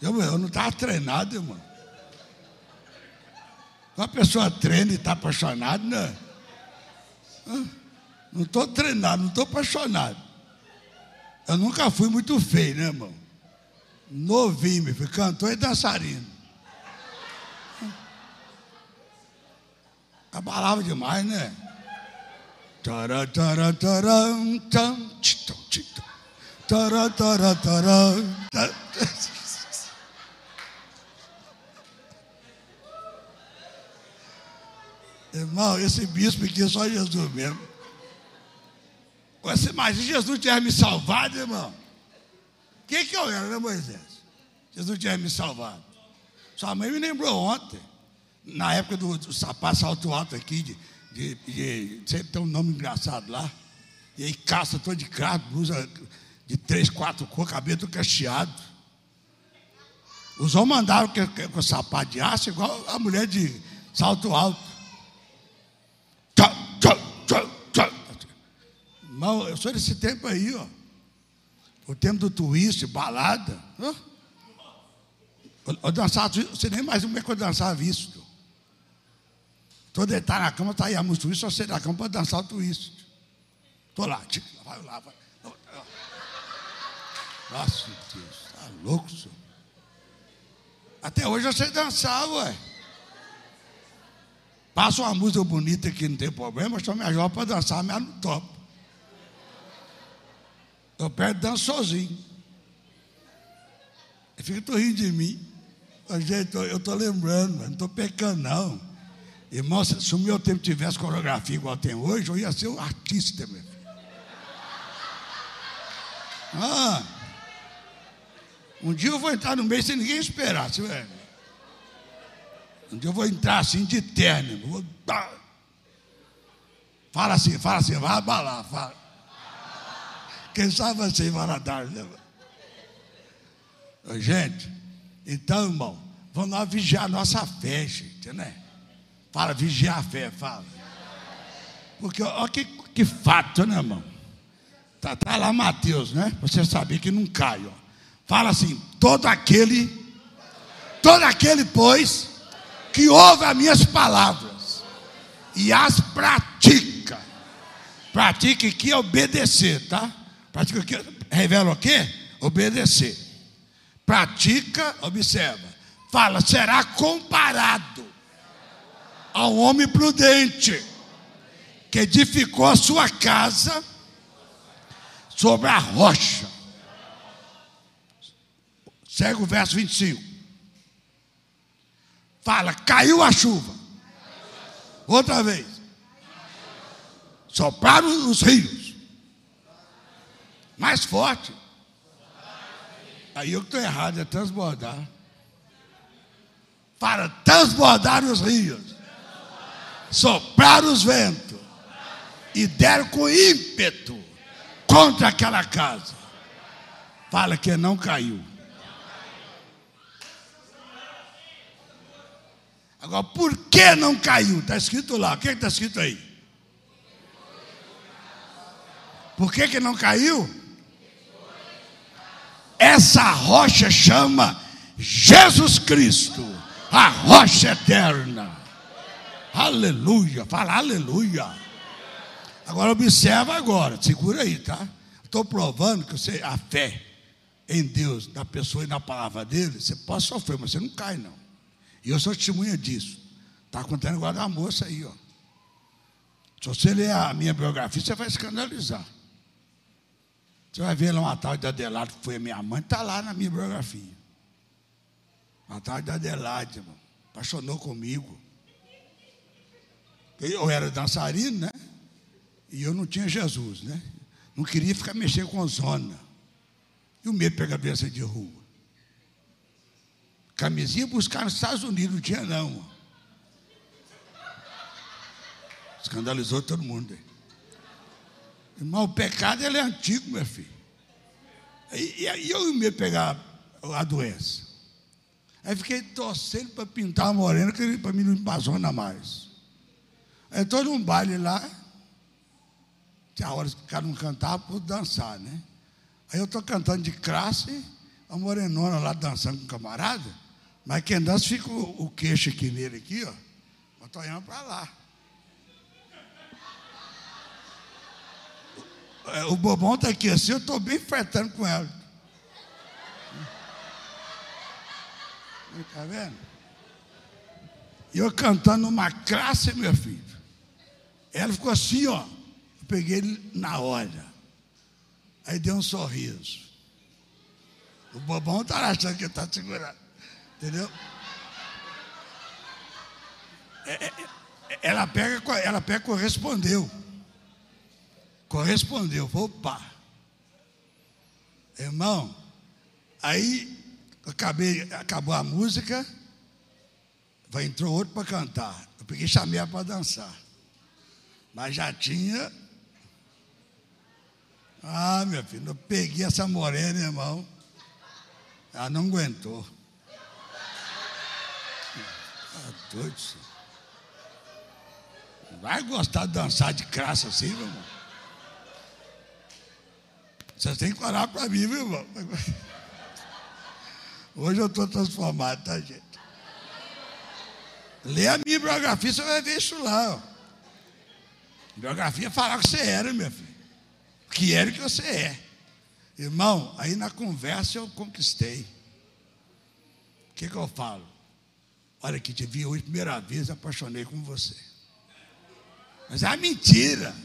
Eu, eu não estava treinado, irmão. Uma pessoa treina e está apaixonada, né? Não estou treinado, não estou apaixonado. Eu nunca fui muito feio, né, irmão? Novinho, meu filho, cantor e dançarino. Abalava demais, né? Tará, tará, tam, tito, tito. Irmão, esse bispo aqui é só Jesus mesmo. Você imagina Jesus tivesse me salvado, irmão? Quem que eu era, né, Moisés? Jesus tivesse me salvado. Sua mãe me lembrou ontem, na época do, do sapato salto alto aqui, de, de, de, sempre tem um nome engraçado lá. E aí caça todo de crato, blusa de três, quatro cores, cabelo todo cacheado. Os homens mandaram com, sapato de aço igual a mulher de salto alto. Irmão, eu sou desse tempo aí, ó. O tempo do twist, balada. Eu dançava, você nem mais como é que eu dançava isso. Todo ele na cama, está aí a música só você na cama para dançar o twist. Estou lá, vai lá, vai. Nossa, Deus, está louco, senhor. Até hoje eu sei dançar, ué. Passa uma música bonita que não tem problema, só me ajuda para dançar, mas não topo. Eu perto danço sozinho. Fica tu rindo de mim. Gente, eu estou lembrando, não estou pecando, não. Irmão, se o meu tempo tivesse coreografia igual tem hoje, eu ia ser um artista, filho. Ah, um dia eu vou entrar no meio sem ninguém esperar, vê. Um dia eu vou entrar assim de terno. Vou... Fala assim, fala assim, vai abalar, fala. Quem sabe vai dar, né? Gente, então, irmão, Vamos lá vigiar a nossa fé, gente, né? Fala, vigiar a fé, fala. Porque, olha que, que fato, né, irmão? Tá, tá lá Mateus, né? Você saber que não cai, ó. Fala assim: todo aquele, todo aquele, pois, que ouve as minhas palavras e as pratica. Pratica que é obedecer, tá? Pratica que revela o quê? Obedecer. Pratica, observa. Fala, será comparado ao homem prudente que edificou a sua casa sobre a rocha. Segue o verso 25. Fala, caiu a chuva. Outra vez. Sopraram os rios. Mais forte. Aí eu que estou errado, é transbordar. Para transbordar os rios. Soprar os ventos. E deram com ímpeto contra aquela casa. Fala que não caiu. Agora, por que não caiu? Está escrito lá. O que está escrito aí? Por que, que não caiu? Essa rocha chama Jesus Cristo, a rocha eterna. Aleluia. Fala aleluia. Agora observa agora, segura aí, tá? Estou provando que você, a fé em Deus, na pessoa e na palavra dele, você pode sofrer, mas você não cai, não. E eu sou testemunha disso. Está contando agora da moça aí, ó. Se você ler a minha biografia, você vai escandalizar. Você vai ver lá uma tal de Adelaide, que foi a minha mãe, está lá na minha biografia. Uma tal de Adelaide, irmão, apaixonou comigo. Eu era dançarino, né? E eu não tinha Jesus, né? Não queria ficar mexendo com zona. E o medo de pegar doença de rua. Camisinha buscar nos Estados Unidos, não tinha não. Escandalizou todo mundo. Irmão, o pecado ele é antigo, meu filho. E, aí eu ia pegar a doença. Aí fiquei torcendo para pintar a morena, para mim não embazona mais. Aí estou num baile lá, tinha horas que o cara não cantava por dançar, né? Aí eu estou cantando de classe, a morenona lá dançando com o camarada. Mas quem dança fica o, o queixo aqui nele, aqui, ó. Eu estou olhando para lá. O, é, o bobão está aqui assim, eu estou bem fretando com ela. Está vendo? E eu cantando uma classe, meu filho. Ela ficou assim, ó. Peguei ele na hora. Aí deu um sorriso. O bobão está achando que está segurando. Entendeu? É, é, é, ela pega, ela pega, correspondeu. Correspondeu. Opa. Irmão, aí acabei, acabou a música, entrou outro para cantar. Eu peguei chamei ela para dançar. Mas já tinha. Ah, meu filho, eu peguei essa morena, irmão. Ela não aguentou. Ah, doido. Vai gostar de dançar de graça assim, meu irmão? Vocês têm que orar para mim, meu irmão. Hoje eu estou transformado, tá, gente? Lê a minha biografia, você vai ver isso lá. Ó. Biografia falar que você era, meu filho. Que era o que você é. Irmão, aí na conversa eu conquistei. O que, que eu falo? Olha que te vi hoje, primeira vez, apaixonei com você. Mas é mentira.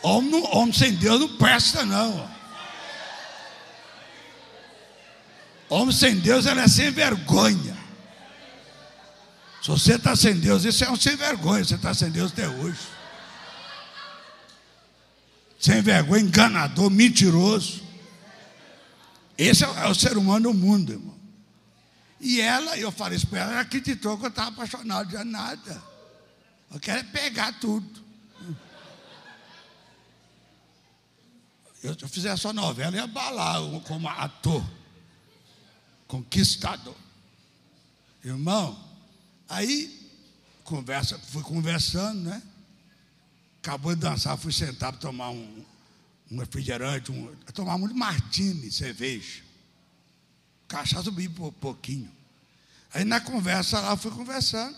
Homem, homem sem Deus não presta, não. Homem sem Deus, ela é sem vergonha. Se você está sem Deus, isso é um sem vergonha. Você está sem Deus até hoje. Sem vergonha, enganador, mentiroso. Esse é, é o ser humano do mundo, irmão. E ela, eu falei isso para ela, ela acreditou que eu estava apaixonado de nada. Eu quero é pegar tudo. Eu, se eu fizesse só novela, ia balar como ator. conquistador. Irmão, aí conversa, fui conversando, né? Acabou de dançar, fui sentar para tomar um, um refrigerante, um, tomar muito martini, cerveja. Cachaça subi um pouquinho. Aí na conversa lá, fui conversando,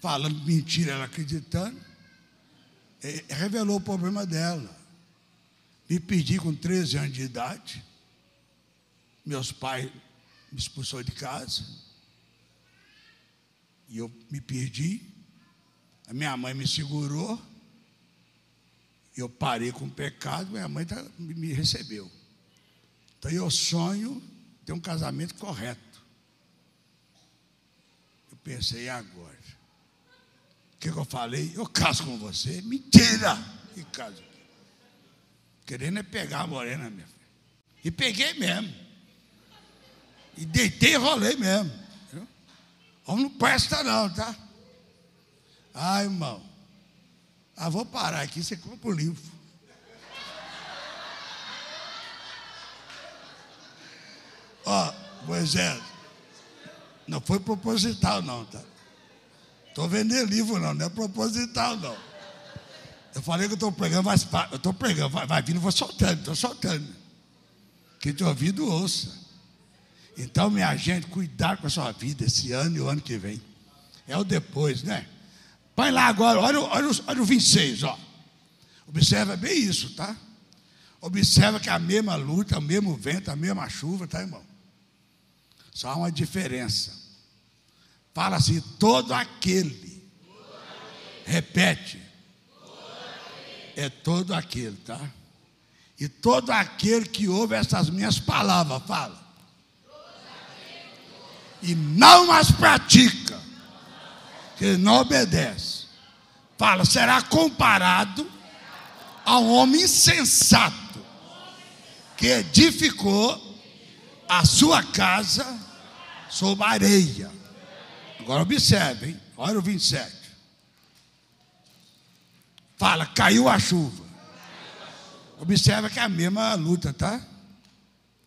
falando mentira, ela acreditando. Revelou o problema dela. Me pedi com 13 anos de idade. Meus pais me expulsou de casa. E eu me perdi. A minha mãe me segurou. Eu parei com o pecado, minha mãe tá, me recebeu. Então eu sonho ter um casamento correto. Eu pensei, agora? O que, que, eu falei? Eu caso com você. Mentira! E caso. Querendo é pegar a morena, minha filha. E peguei mesmo. E deitei e rolei mesmo. Homem não presta não, tá? Ai, irmão. Ah, vou parar aqui, você compra o livro. Ó, Moisés, não foi proposital não, tá? Estou vendendo livro não, não é proposital não. Eu falei que eu estou pregando, mas eu estou pregando, vai, vai vindo, vou soltando, estou soltando. Quem tem ouvido, ouça. Então, minha gente, cuidar com a sua vida esse ano e o ano que vem. É o depois, né? Põe lá agora, olha, olha, olha o 26, ó. Observa bem isso, tá? Observa que a mesma luta, o mesmo vento, a mesma chuva, tá, irmão? Só há uma diferença. Fala assim, todo aquele. Repete. É todo aquele, tá? E todo aquele que ouve essas minhas palavras, fala. E não as pratica que não obedece. Fala, será comparado a um homem insensato que edificou a sua casa sobre areia. Agora observe, hein? Olha o 27. Fala, caiu a chuva. Observa que é a mesma luta, tá?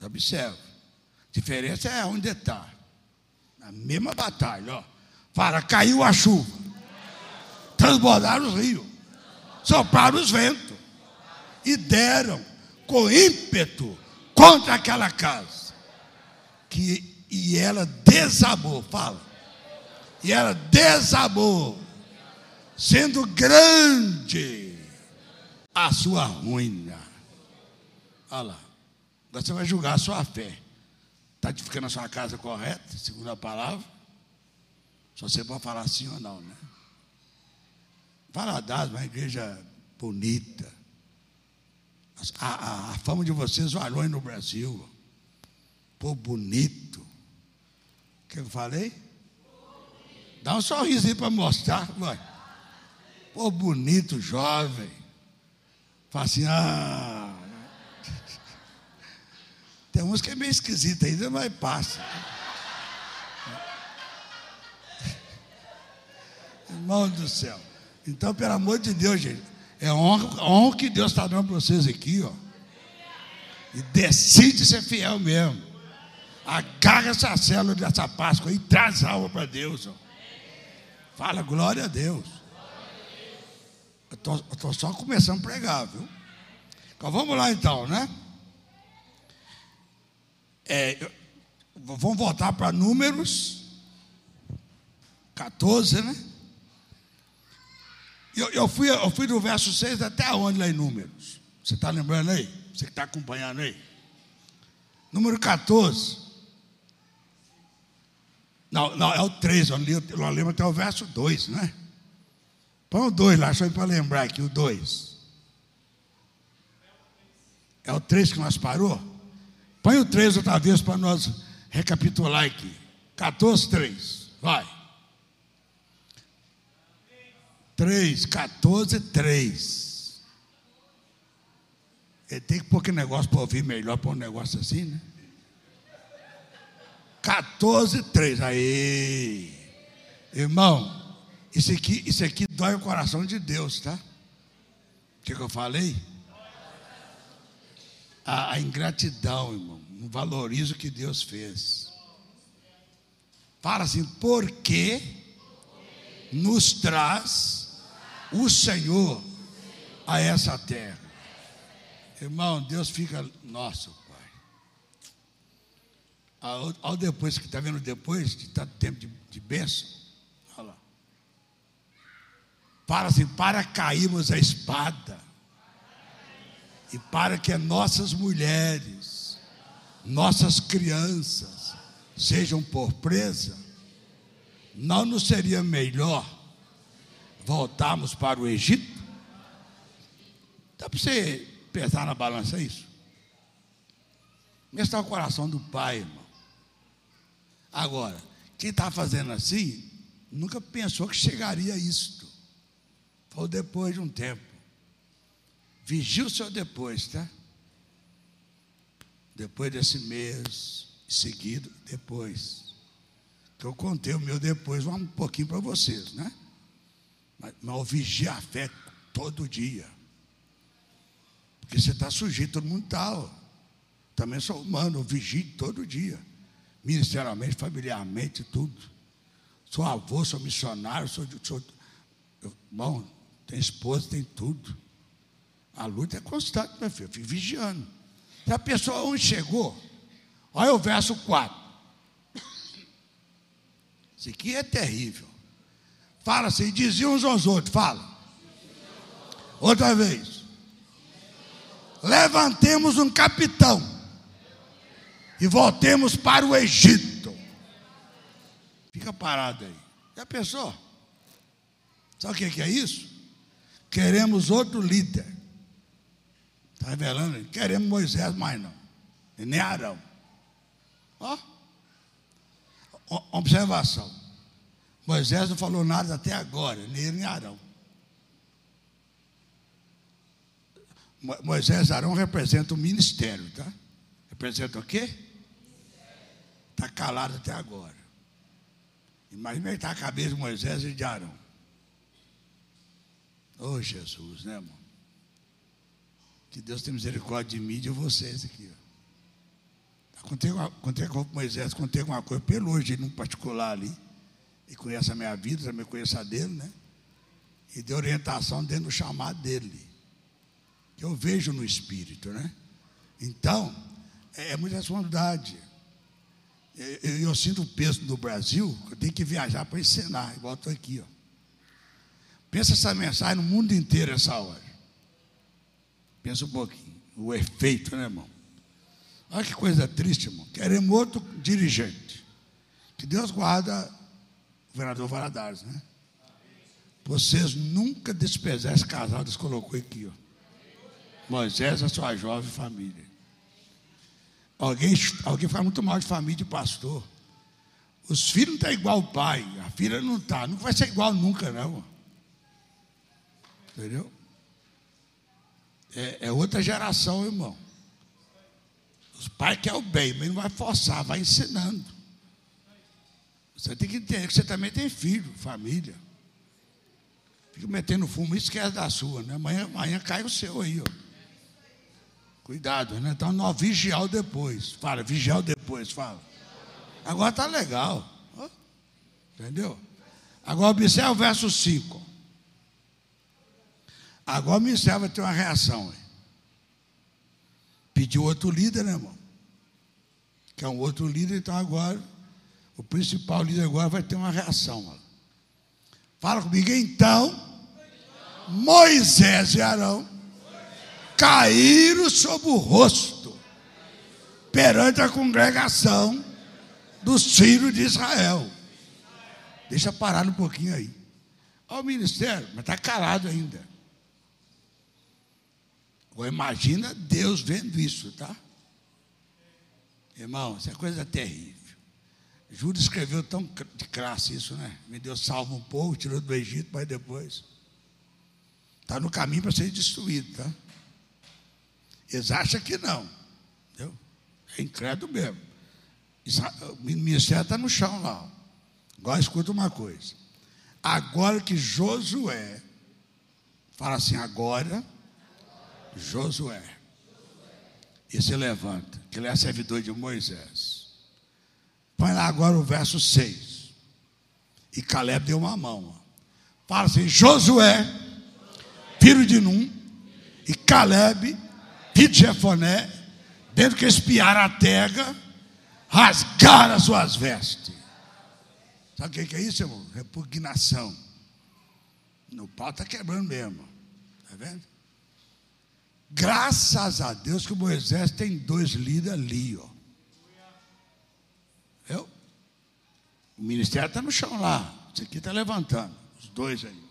Observa. A diferença é onde está. A mesma batalha, ó. Fala, caiu a chuva. Transbordaram os rios. Sopraram os ventos. E deram com ímpeto contra aquela casa. Que, e ela desabou. Fala. E ela desabou. Sendo grande a sua ruína. Olha lá. Você vai julgar a sua fé. Está edificando a sua casa correta, segundo a palavra? Só você pode falar sim ou não, né? Valadares, uma igreja bonita. A, a, a, fama de vocês valor no Brasil. Pô, bonito. O que eu falei? Dá um sorriso aí para mostrar, vai. Pô, bonito, jovem. Fala assim, ah. Uns que é meio esquisito ainda, mas passa. Irmão do céu. Então, pelo amor de Deus, gente, é honra, honra que Deus está dando para vocês aqui, ó. E decide ser fiel mesmo. Agarra essa célula dessa Páscoa e traz alma para Deus. Ó. Fala glória a Deus. Eu estou só começando a pregar, viu? Então vamos lá então, né? É, vamos voltar para números 14, né? Eu, eu, fui, eu fui do verso 6 até onde lá em Números? Você está lembrando aí? Você que está acompanhando aí? Número 14. Não, não, é o 3, eu, eu lembro até o verso 2, né? Põe o 2 lá, só para lembrar aqui, o 2. É o 3 que nós parou? Põe o 3 outra vez para nós recapitular aqui. 14, 3. Vai. 3, 14, 3. Ele tem que pôr que negócio para ouvir melhor para um negócio assim, né? 14, 3. Aí. Irmão, isso aqui, isso aqui dói o coração de Deus, tá? O que, que eu falei? A, a ingratidão, irmão. Não valoriza o que Deus fez. Fala assim, porque nos traz o Senhor a essa terra. Irmão, Deus fica nosso, Pai. Ao, ao depois, que está vendo depois de tanto tempo de, de bênção, olha lá. Assim, para cairmos a espada. E para que nossas mulheres, nossas crianças, sejam por presa, não nos seria melhor voltarmos para o Egito? Dá para você pesar na balança isso? Esse está o coração do pai, irmão. Agora, quem está fazendo assim, nunca pensou que chegaria a isto. Foi depois de um tempo. Vigie o seu depois, tá? Depois desse mês, seguido, depois. Que eu contei o meu depois um pouquinho para vocês, né? Mas, mas vigia a fé todo dia. Porque você está sujeito, todo mundo está. Também sou humano, eu vigio todo dia. Ministerialmente, familiarmente, tudo. Sou avô, sou missionário, sou. sou eu, bom, tem esposa, tem tudo. A luta é constante, meu filho, eu fico vigiando. Se a pessoa onde chegou, olha o verso 4. Isso aqui é terrível. Fala assim, diziam uns aos outros, fala. Outra vez. Levantemos um capitão e voltemos para o Egito. Fica parado aí. Já pensou? Sabe o que é isso? Queremos outro líder. Está revelando? Queremos Moisés mais não. E nem Arão. Ó. Observação. Moisés não falou nada até agora, nem ele nem Arão. Moisés e Arão representam o ministério, tá? Representa o quê? Está calado até agora. Imagina ele está a cabeça de Moisés e de Arão. Oh Jesus, né, irmão? Que Deus tenha misericórdia de mim e de vocês aqui. Contei, contei com Moisés, contei alguma coisa pelo hoje, num particular ali. E conhece a minha vida, também conheço a dele, né? E deu orientação dentro do chamado dele. Que eu vejo no espírito, né? Então, é, é muita responsabilidade. Eu, eu, sinto o peso do Brasil, eu tenho que viajar para ensinar, igual estou aqui, ó. Pensa essa mensagem no mundo inteiro essa hora. Pensa um pouquinho. O efeito, né, irmão? Olha que coisa triste, irmão. Queremos outro dirigente. Que Deus guarda o governador Valadares, né? Vocês nunca desprezar esse casal, Deus colocou aqui, ó. Moisés, a sua jovem família. Alguém, alguém fala muito mal de família de pastor. Os filhos não estão igual o pai, a filha não está. Não vai ser igual nunca, não. Entendeu? É, é outra geração, irmão. Os pais querem o bem, mas não vai forçar, vai ensinando. Você tem que entender que você também tem filho, família. Fica metendo fumo, esquece da sua, né? Amanhã, amanhã cai o seu aí, ó. Cuidado, né? Então nós vigiar depois. Fala, vigiar depois, fala. Agora tá legal. Entendeu? Agora observa o verso 5. Agora o ministério vai ter uma reação. Pediu outro líder, né, irmão? Que é um outro líder, então agora, o principal líder agora vai ter uma reação. Fala comigo, então, Moisés e Arão caíram sobre o rosto perante a congregação dos filhos de Israel. Deixa parar um pouquinho aí. Olha o ministério, mas está calado ainda. Imagina Deus vendo isso, tá? Irmão, isso é coisa terrível. Júlio escreveu tão de classe isso, né? Me deu salvo um pouco, tirou do Egito, mas depois. Está no caminho para ser destruído, tá? Eles acham que não. Entendeu? É incrédulo mesmo. O ministério está no chão lá. Agora escuta uma coisa. Agora que Josué, fala assim, agora Josué. e se levanta, que ele é servidor de Moisés. Põe lá agora o verso 6. E Caleb deu uma mão. Fala assim: Josué, filho de Num, e Caleb, filho de Jefoné, tendo que espiar a terra, rasgaram as suas vestes. Sabe o que é isso, irmão? Repugnação. O pau está quebrando mesmo. Está vendo? Graças a Deus que o Moisés tem dois líderes ali, ó. Eu? O ministério está no chão lá. Isso aqui está levantando. Os dois aí.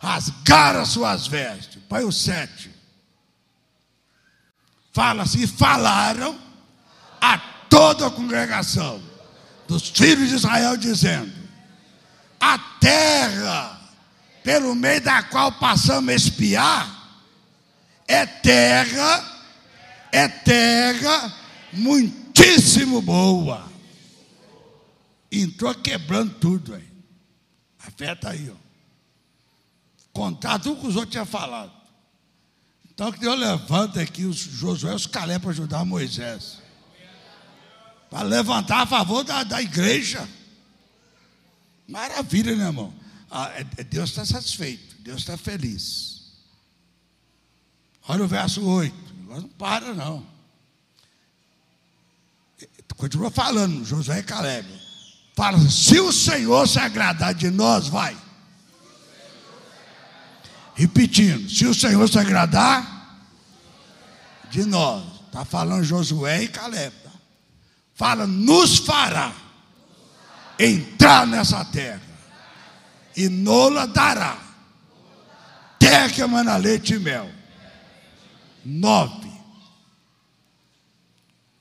Rasgaram as suas vestes. Põe o sete. Fala assim, falaram a toda a congregação dos filhos de Israel, dizendo: A terra pelo meio da qual passamos a espiar é terra, é terra muitíssimo boa. Entrou quebrando tudo aí. A fé está aí, ó. Contar tudo que os outros tinham falado. Então que Deus levanta aqui os Josué e os Calé para ajudar Moisés. Para levantar a favor da, da igreja. Maravilha, né, irmão? Ah, é, é, Deus está satisfeito, Deus está feliz. Olha o verso 8. Não para, não. Continua falando, Josué e Caleb. Fala, se o Senhor se agradar de nós, vai. Repetindo, se o Senhor se agradar de nós. Está falando Josué e Caleb. Tá? Fala, nos fará entrar nessa terra e nola dará. Terra que emana leite e mel. Nove.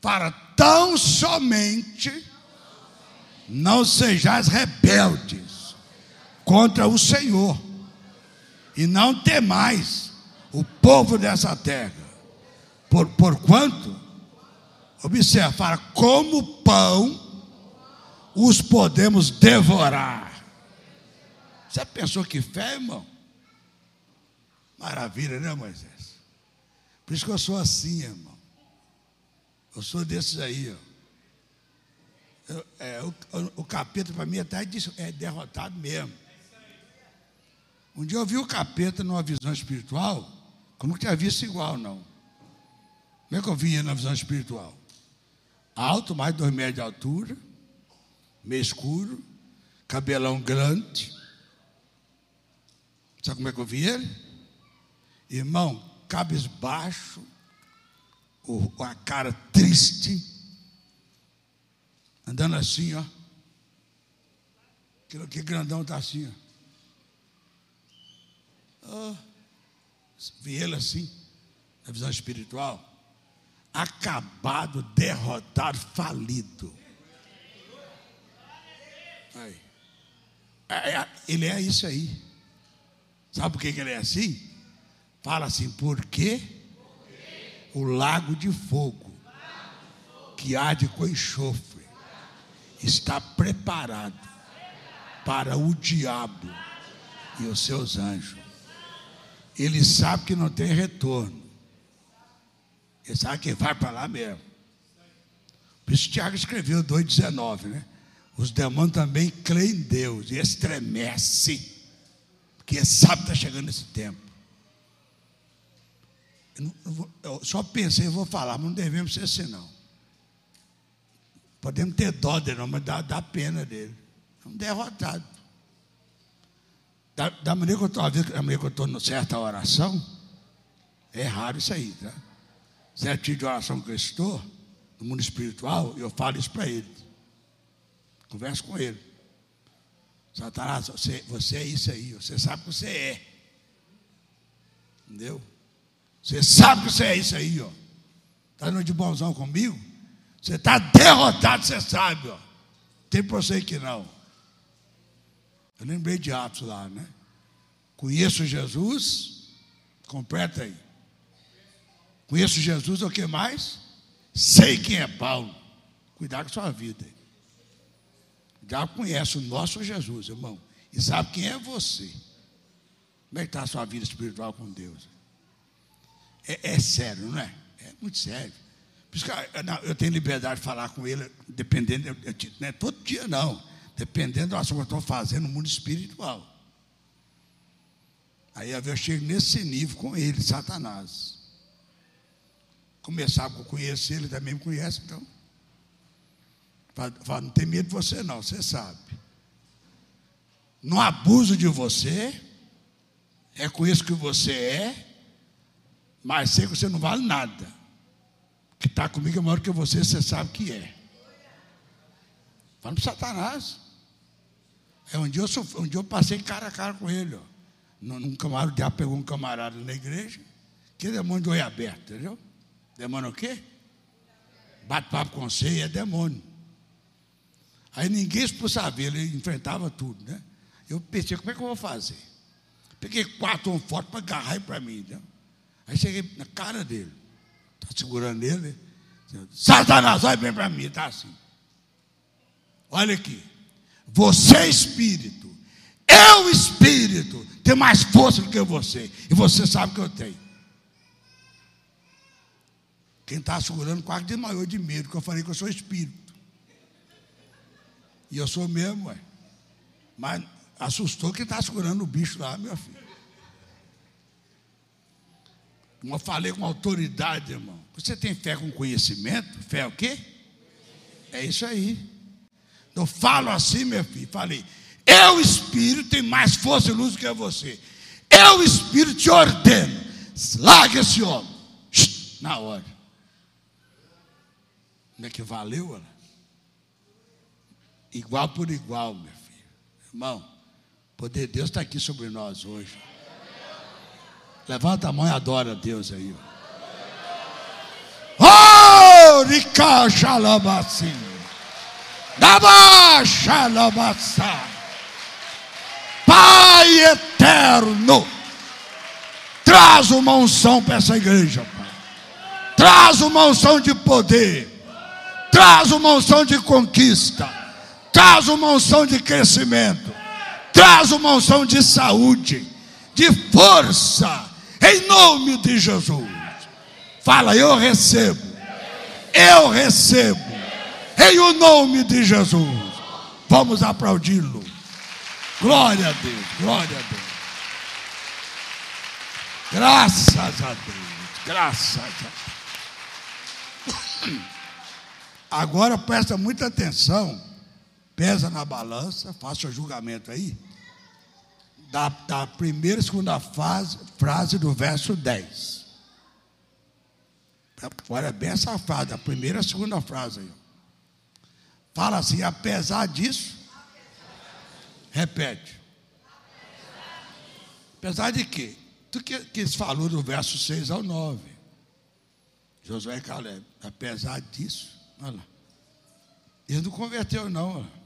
Para tão somente não sejais rebeldes contra o Senhor e não temais o povo dessa terra. Por, porquanto, observa, fala, como pão os podemos devorar você pensou que fé, irmão? Maravilha, né, Moisés? Por isso que eu sou assim, irmão. Eu sou desses aí, ó. Eu, é, o, o, capeta para mim até é derrotado mesmo. Um dia eu vi o capeta numa visão espiritual, que eu nunca tinha visto igual, não. Como é que eu vi ele na visão espiritual? Alto, mais de dois metros de altura, meio escuro, cabelão grande, Sabe como é que eu vi ele? Irmão, cabisbaixo, com a cara triste, andando assim, ó. Aquilo que grandão está assim, ó. Oh, vi ele assim, na visão espiritual. Acabado, derrotado, falido. Aí. É, é, ele é isso aí. Sabe por que ele é assim? Fala assim, porque o lago de fogo que arde com enxofre está preparado para o diabo e os seus anjos. Ele sabe que não tem retorno. Ele sabe que vai para lá mesmo. Por isso Tiago escreveu 2,19, né? Os demônios também creem em Deus e estremecem porque sabe que está chegando esse tempo. Eu, só pensei, eu vou falar, mas não devemos ser assim, não. Podemos ter dó dele, mas dá, dá pena dele. É um derrotado. Da, da maneira que eu estou, da maneira que eu estou certa oração, é raro isso aí, tá? Certo tipo de oração que eu estou, no mundo espiritual, eu falo isso para ele. Converso com ele. Satanás, você, você é isso aí, você sabe que você é. Entendeu? Você sabe que você é isso aí, ó. Está indo de bonzão comigo? Você está derrotado, você sabe, ó. Tem para você que não. Eu lembrei de Atos lá, né? Conheço Jesus, completa aí. Conheço Jesus, o que mais? Sei quem é Paulo. Cuidar com a sua vida. Já conhece o nosso Jesus, irmão. E sabe quem é você. Como é que está a sua vida espiritual com Deus? É, é sério, não é? É muito sério. eu tenho liberdade de falar com ele, dependendo, não é todo dia não, dependendo do assunto que eu estou fazendo no mundo espiritual. Aí eu chego nesse nível com ele, Satanás. Começar a conhecer, ele também me conhece, então. Fala, não tem medo de você não, você sabe. Não abuso de você, reconheço que você é, sei que você não vale nada. Que está comigo é maior que você, você sabe que é. Fala para Satanás. É dia, eu, um dia eu passei cara a cara com ele, ó. Num camarada, o diabo pegou um camarada na igreja. Que demônio de olho aberto, entendeu? Demônio o quê? Bate papo com você é demônio. Aí ninguém expulsava ele, ele enfrentava tudo, né? Eu pensei, como é que eu vou fazer? Peguei quatro um forte para agarrar para mim, entendeu? Aí cheguei na cara dele. Está segurando ele. Satanás, olha bem para mim, tá assim. Olha aqui. Você espírito. Eu, espírito, tem mais força do que você. E você sabe que eu tenho. Quem está segurando quase desmaiou de medo, que eu falei que eu sou espírito. E eu sou mesmo, ué. Mas assustou quem está segurando o bicho lá, meu filho. Eu falei com autoridade, irmão. Você tem fé com conhecimento? Fé o quê? É isso aí. Eu falo assim, meu filho. Falei, eu, Espírito, tenho mais força e luz do que você. Eu, Espírito, te ordeno. Larga esse homem. Na hora. Não é que valeu, olha? Igual por igual, meu filho. Irmão, o poder de Deus está aqui sobre nós hoje. Levanta a mão e adora a Deus aí. Oh, Ricachalabassi. Dabachalabassa. Pai eterno. Traz uma unção para essa igreja, Pai. Traz uma unção de poder. Traz uma unção de conquista. Traz uma unção de crescimento. Traz uma unção de saúde, de força em nome de Jesus. Fala, eu recebo. Eu recebo. Em o nome de Jesus. Vamos aplaudi-lo. Glória a Deus, glória a Deus. Graças a Deus, graças a Deus. Agora presta muita atenção. Pesa na balança, faça o julgamento aí da, da primeira e segunda fase, frase do verso 10. Olha bem essa frase, a primeira e segunda frase aí. Fala assim, apesar disso, repete. Apesar de quê? Tu que, que falou do verso 6 ao 9. Josué e Caleb. Apesar disso, olha lá. Ele não converteu, não. Olha.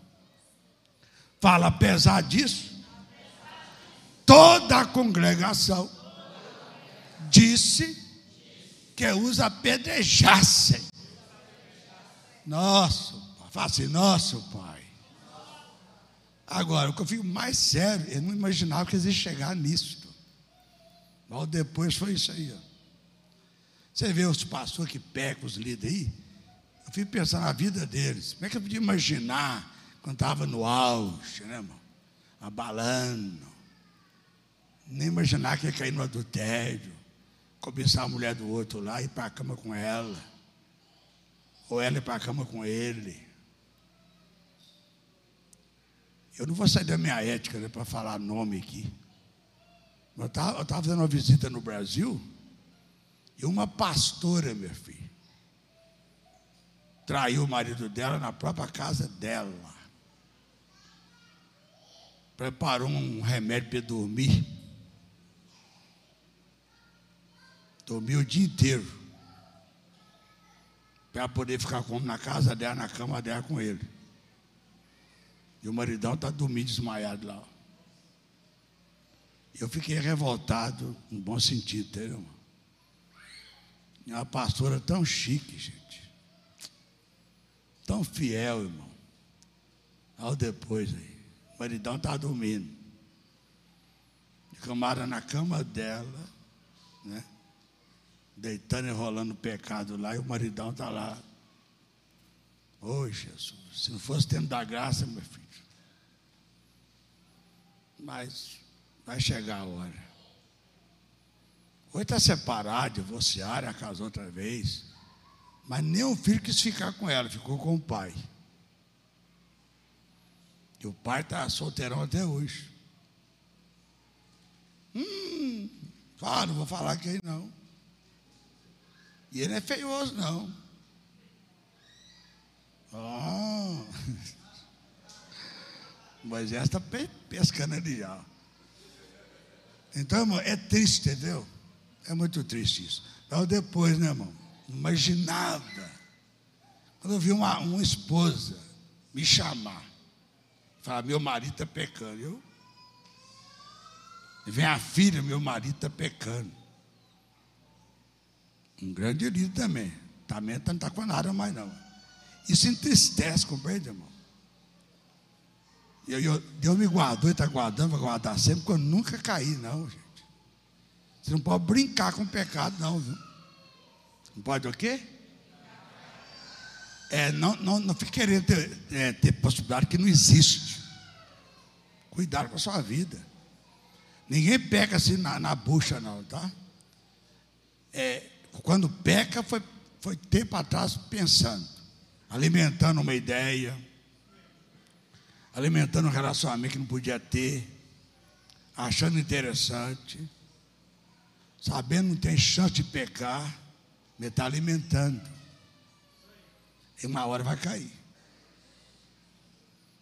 Fala, apesar disso, toda a congregação disse que os apedrejassem. Nosso, fala assim, nosso pai. Agora, o que eu fico mais sério, eu não imaginava que eles iam chegar nisso. Mas depois foi isso aí. Ó. Você vê os pastores que pecam, os líderes aí, eu fico pensando na vida deles. Como é que eu podia imaginar quando estava no auge, né, irmão? Abalando nem imaginar que ia cair no adultério, cobiçar a mulher do outro lá e ir para a cama com ela, ou ela ir para a cama com ele. Eu não vou sair da minha ética né, para falar nome aqui. Eu estava fazendo uma visita no Brasil e uma pastora, meu filho, traiu o marido dela na própria casa dela. Preparou um remédio para dormir. Dormi o dia inteiro. Para poder ficar como na casa dela, na cama dela com ele. E o maridão está dormindo desmaiado lá. Eu fiquei revoltado, no bom sentido, entendeu? E uma pastora tão chique, gente. Tão fiel, irmão. Ao depois aí. O maridão está dormindo. De camada na cama dela, né? Deitando e rolando pecado lá, e o maridão está lá. Ô Jesus, se não fosse tempo da graça, meu filho. Mas vai chegar a hora. Hoje está separado, divorciado, a casou outra vez. Mas o filho quis ficar com ela, ficou com o pai. E o pai está solteirão até hoje. Hum, claro, não vou falar quem não. E ele não é feioso, não. Oh. (laughs) Moisés está pescando ali já. Então, irmão, é triste, entendeu? É muito triste isso. Então, depois, né, irmão? Imaginava. Quando eu vi uma, uma esposa me chamar, falar: meu marido está pecando. Eu, vem a filha, meu marido está pecando. Um grande líder também. Também não está com nada mais, não. Isso entristece, compreende, irmão? Eu, eu, Deus me guardou e está guardando, vai guardar sempre, porque eu nunca caí, não, gente. Você não pode brincar com o pecado, não, viu? Não pode o quê? É, não, não, não fique querendo ter, é, ter possibilidade que não existe. Cuidado com a sua vida. Ninguém peca assim na, na bucha, não, tá? É, quando peca, foi, foi tempo atrás pensando, alimentando uma ideia, alimentando um relacionamento que não podia ter, achando interessante, sabendo que não tem chance de pecar, me está alimentando. E uma hora vai cair.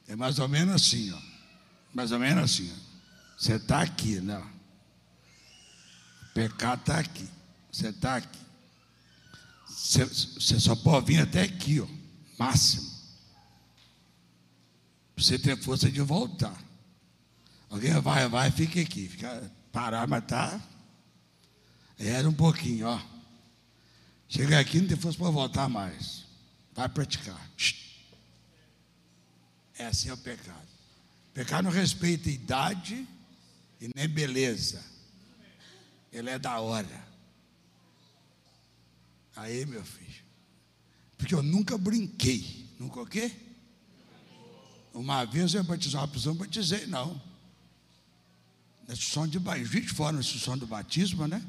É mais ou menos assim, ó. Mais ou menos assim. Você está aqui, né? O pecado está aqui. Você está aqui. Você, você só pode vir até aqui, ó. Máximo. Você ter força de voltar. Alguém vai, vai, fica aqui. Fica, parar, mas tá. Era um pouquinho, ó. Chega aqui, não tem força para voltar mais. Vai praticar. É assim é o pecado. O pecado não respeita idade e nem beleza. Ele é da hora. Aí, meu filho. Porque eu nunca brinquei. Nunca o quê? Uma vez eu batizar uma não batizei, não. Na instituição de batismo, fora na instituição do batismo, né?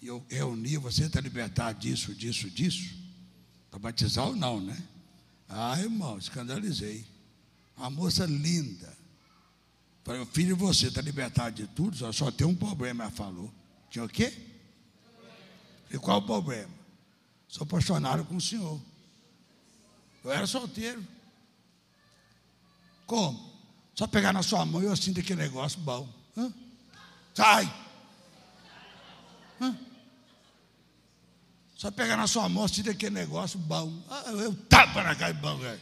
E eu reuni, você está libertado disso, disso, disso. Para batizar ou não, né? Ah, irmão, escandalizei. Uma moça linda. Falei, filho, você está libertado de tudo, só tem um problema, ela falou. Tinha o quê? E qual o problema? Sou apaixonado com o senhor. Eu era solteiro. Como? Só pegar na sua mão e eu sinto aquele negócio bom. Hã? Sai! Hã? Só pegar na sua mão, sinto aquele negócio bom. Ah, eu tapa na cara de bom, velho.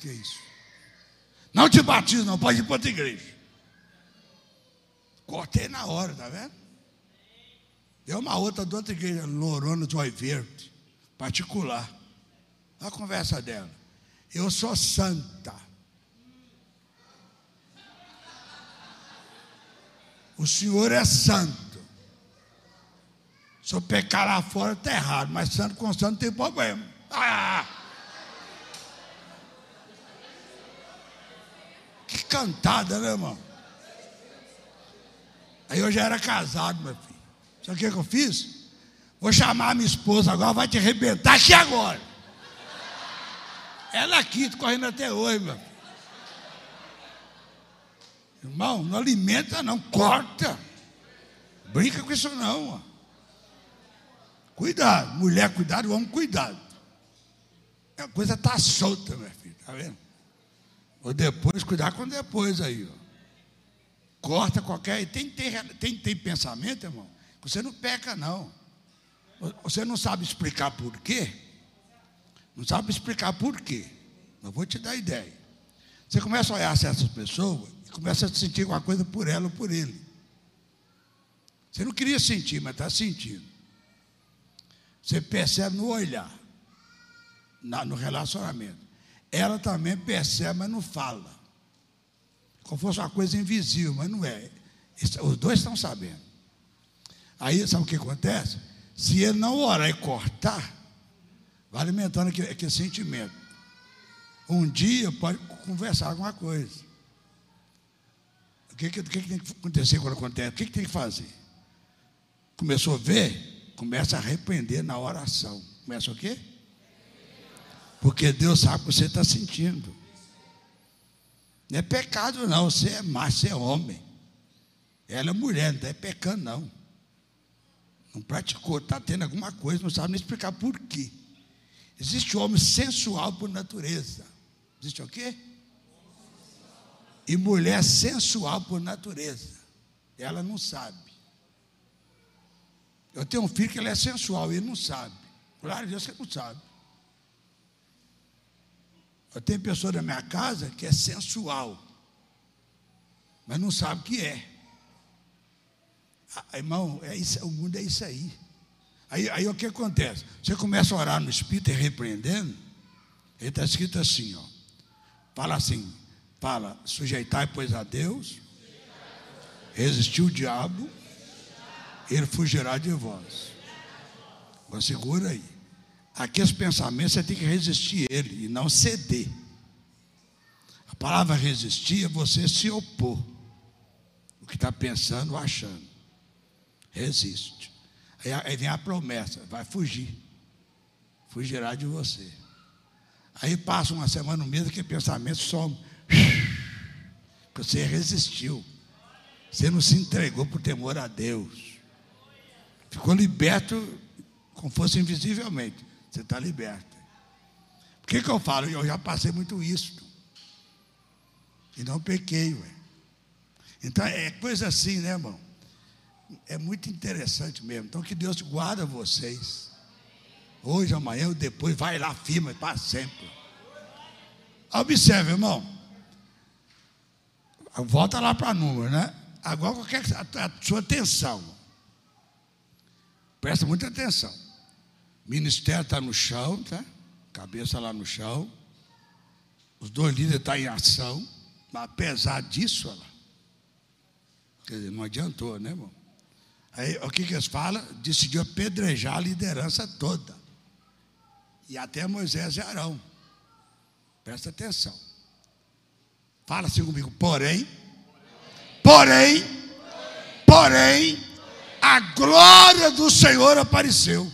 Que isso? Não te batizo, não, pode ir para outra igreja. Cortei na hora, tá vendo? Deu uma outra de outra igreja, Lorona do Oi Verde, particular. Olha a conversa dela. Eu sou santa. O senhor é santo. Se eu pecar lá fora, está errado, mas santo com santo tem problema. Ah! Que cantada, né, irmão? Aí eu já era casado, meu filho. Sabe o que, que eu fiz? Vou chamar a minha esposa agora, vai te arrebentar aqui agora. Ela aqui, correndo até hoje, meu. Irmão, não alimenta não, corta. Brinca com isso não. Ó. Cuidado, mulher cuidado, homem cuidado. A coisa está solta, meu filho, tá vendo? Ou depois, cuidar com depois aí, ó. Corta qualquer. Tem, tem, tem, tem pensamento, irmão? Você não peca, não. Você não sabe explicar por quê? Não sabe explicar por quê. Eu vou te dar ideia. Você começa a olhar certas pessoas e começa a sentir alguma coisa por ela ou por ele. Você não queria sentir, mas está sentindo. Você percebe no olhar, no relacionamento. Ela também percebe, mas não fala como fosse uma coisa invisível, mas não é. Os dois estão sabendo. Aí, sabe o que acontece? Se ele não orar e cortar, vai alimentando aquele, aquele sentimento. Um dia pode conversar alguma coisa. O que, que, que, tem que acontecer quando acontece? O que, que tem que fazer? Começou a ver? Começa a arrepender na oração. Começa o quê? Porque Deus sabe o que você está sentindo. Não é pecado, não. Você é macho, você é homem. Ela é mulher, não é pecando, não. Não praticou, está tendo alguma coisa, não sabe nem explicar por quê. Existe homem sensual por natureza. Existe o quê? E mulher sensual por natureza. Ela não sabe. Eu tenho um filho que ele é sensual e ele não sabe. Claro, Deus que não sabe. Eu tenho pessoa na minha casa que é sensual, mas não sabe o que é. Ah, irmão, é isso, o mundo é isso aí. aí. Aí o que acontece? Você começa a orar no Espírito e repreendendo, ele está escrito assim, ó. Fala assim, fala, sujeitai, pois, a Deus, resistir o diabo, ele fugirá de vós. Agora segura aí. Aqueles pensamentos você tem que resistir ele e não ceder. A palavra resistir é você se opor. O que está pensando ou achando. Resiste. Aí, aí vem a promessa, vai fugir. Fugirá de você. Aí passa uma semana, um mês, aquele pensamento some. Você resistiu. Você não se entregou por temor a Deus. Ficou liberto como fosse invisivelmente. Você está liberto. Por que, que eu falo? Eu já passei muito isso. E não pequei, ué. Então é coisa assim, né, irmão? É muito interessante mesmo. Então que Deus guarda vocês. Hoje, amanhã ou depois, vai lá, firma para sempre. Observe, irmão. Volta lá para número, né? Agora qualquer a sua atenção. Presta muita atenção. O ministério está no chão, tá? Cabeça lá no chão. Os dois líderes estão em ação. Mas apesar disso, olha lá, quer dizer, não adiantou, né, irmão? Aí o que, que eles falam? Decidiu apedrejar a liderança toda. E até Moisés e Arão. Presta atenção. Fala assim comigo. Porém, porém, porém, a glória do Senhor apareceu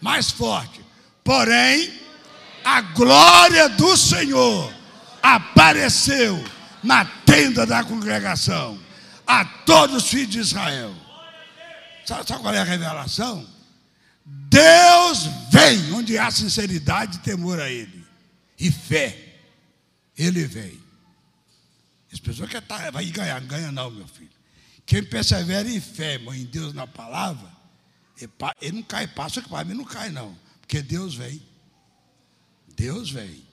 mais forte. Porém, a glória do Senhor apareceu na tenda da congregação a todos os filhos de Israel. Sabe, sabe qual é a revelação? Deus vem onde há sinceridade e temor a Ele, e fé. Ele vem. As pessoas que tá, vai ganhar, não ganha não, meu filho. Quem persevera em fé, irmão, em Deus na palavra, ele não cai, passa que para mim não cai, não. Porque Deus vem. Deus vem.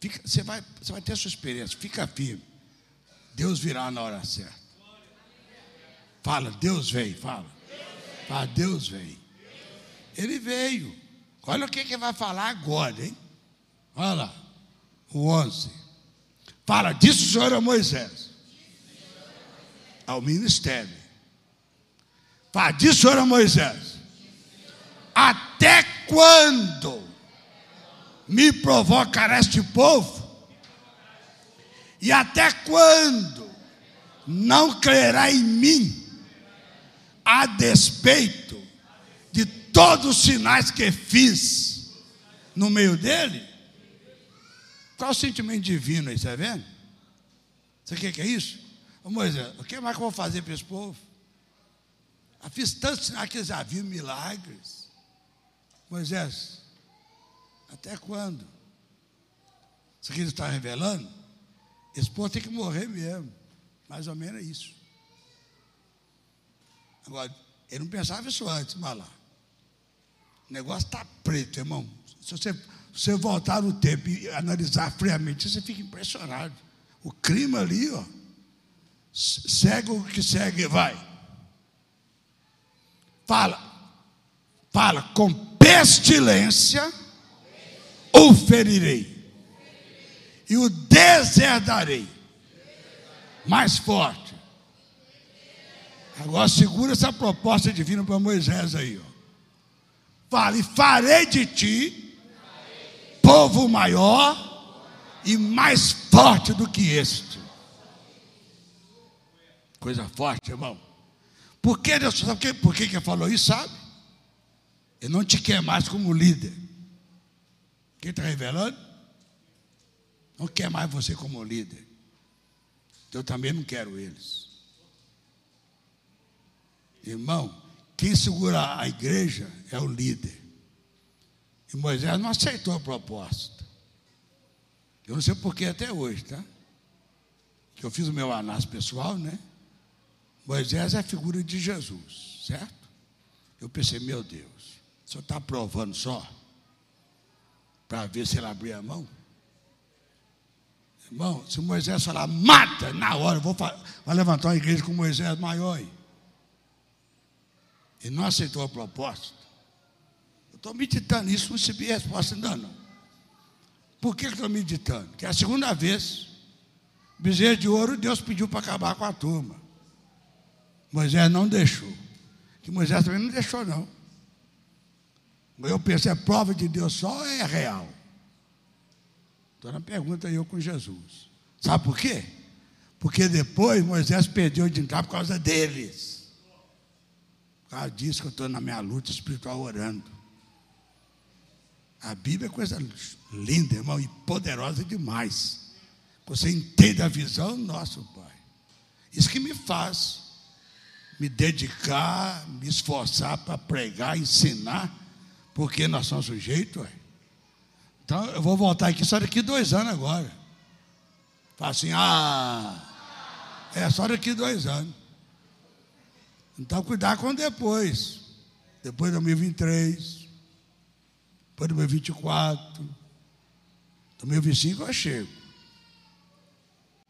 Fica, você, vai, você vai ter a sua experiência, fica firme. Deus virá na hora certa. Fala, Deus vem, fala. Fala, Deus vem. Ele veio. Olha o que, que vai falar agora, hein? Olha lá. O 11. Fala, disse o Senhor a Moisés. Ao ministério. Fala, disse o Senhor a Moisés: Até quando me provocará este povo? E até quando não crerá em mim, a despeito de todos os sinais que fiz no meio dele? Qual o sentimento divino aí, está vendo? Você quer que é isso? Ô Moisés, o que mais que eu vou fazer para esse povo? Eu fiz tantos sinais que eles já viram milagres. Moisés, até quando? Isso aqui ele está revelando? Esse povo tem que morrer mesmo. Mais ou menos é isso. Agora, ele não pensava isso antes, mas lá. O negócio está preto, irmão. Se você, você voltar no tempo e analisar friamente, você fica impressionado. O clima ali, ó. Segue o que segue, vai. Fala, fala, com pestilência o ferirei e o deserdarei. Mais forte. Agora segura essa proposta divina para Moisés aí, ó. Fale, farei de ti povo maior e mais forte do que este. Coisa forte, irmão. Por que Deus sabe que, por que ele falou isso, sabe? Ele não te quer mais como líder. Quem está revelando? Não quer mais você como líder. Eu também não quero eles. Irmão, quem segura a igreja é o líder. E Moisés não aceitou a proposta. Eu não sei porquê até hoje, tá? Que eu fiz o meu análise pessoal, né? Moisés é a figura de Jesus, certo? Eu pensei, meu Deus, o senhor está provando só para ver se ele abrir a mão? Irmão, se Moisés falar, mata, na hora, vou, vou levantar uma igreja com Moisés maior. Hein? E não aceitou a proposta. Eu estou meditando isso, não recebi resposta ainda não. Por que, estou meditando? Que é a segunda vez, bezerro de ouro, Deus pediu para acabar com a turma. Moisés não deixou. Que Moisés também não deixou, não. Eu penso, é prova de Deus só é real? Estou na pergunta eu com Jesus. Sabe por quê? Porque depois Moisés perdeu de entrar por causa deles. Causa disso que eu estou na minha luta espiritual orando. A Bíblia é coisa linda, irmão, e poderosa demais. Você entende a visão, nosso Pai. Isso que me faz me dedicar, me esforçar para pregar, ensinar, porque nós somos sujeitos. Então eu vou voltar aqui só daqui dois anos agora. Fala assim, ah, é só daqui dois anos. Então cuidar com depois. Depois de 2023, depois de 2024, 2025 eu chego.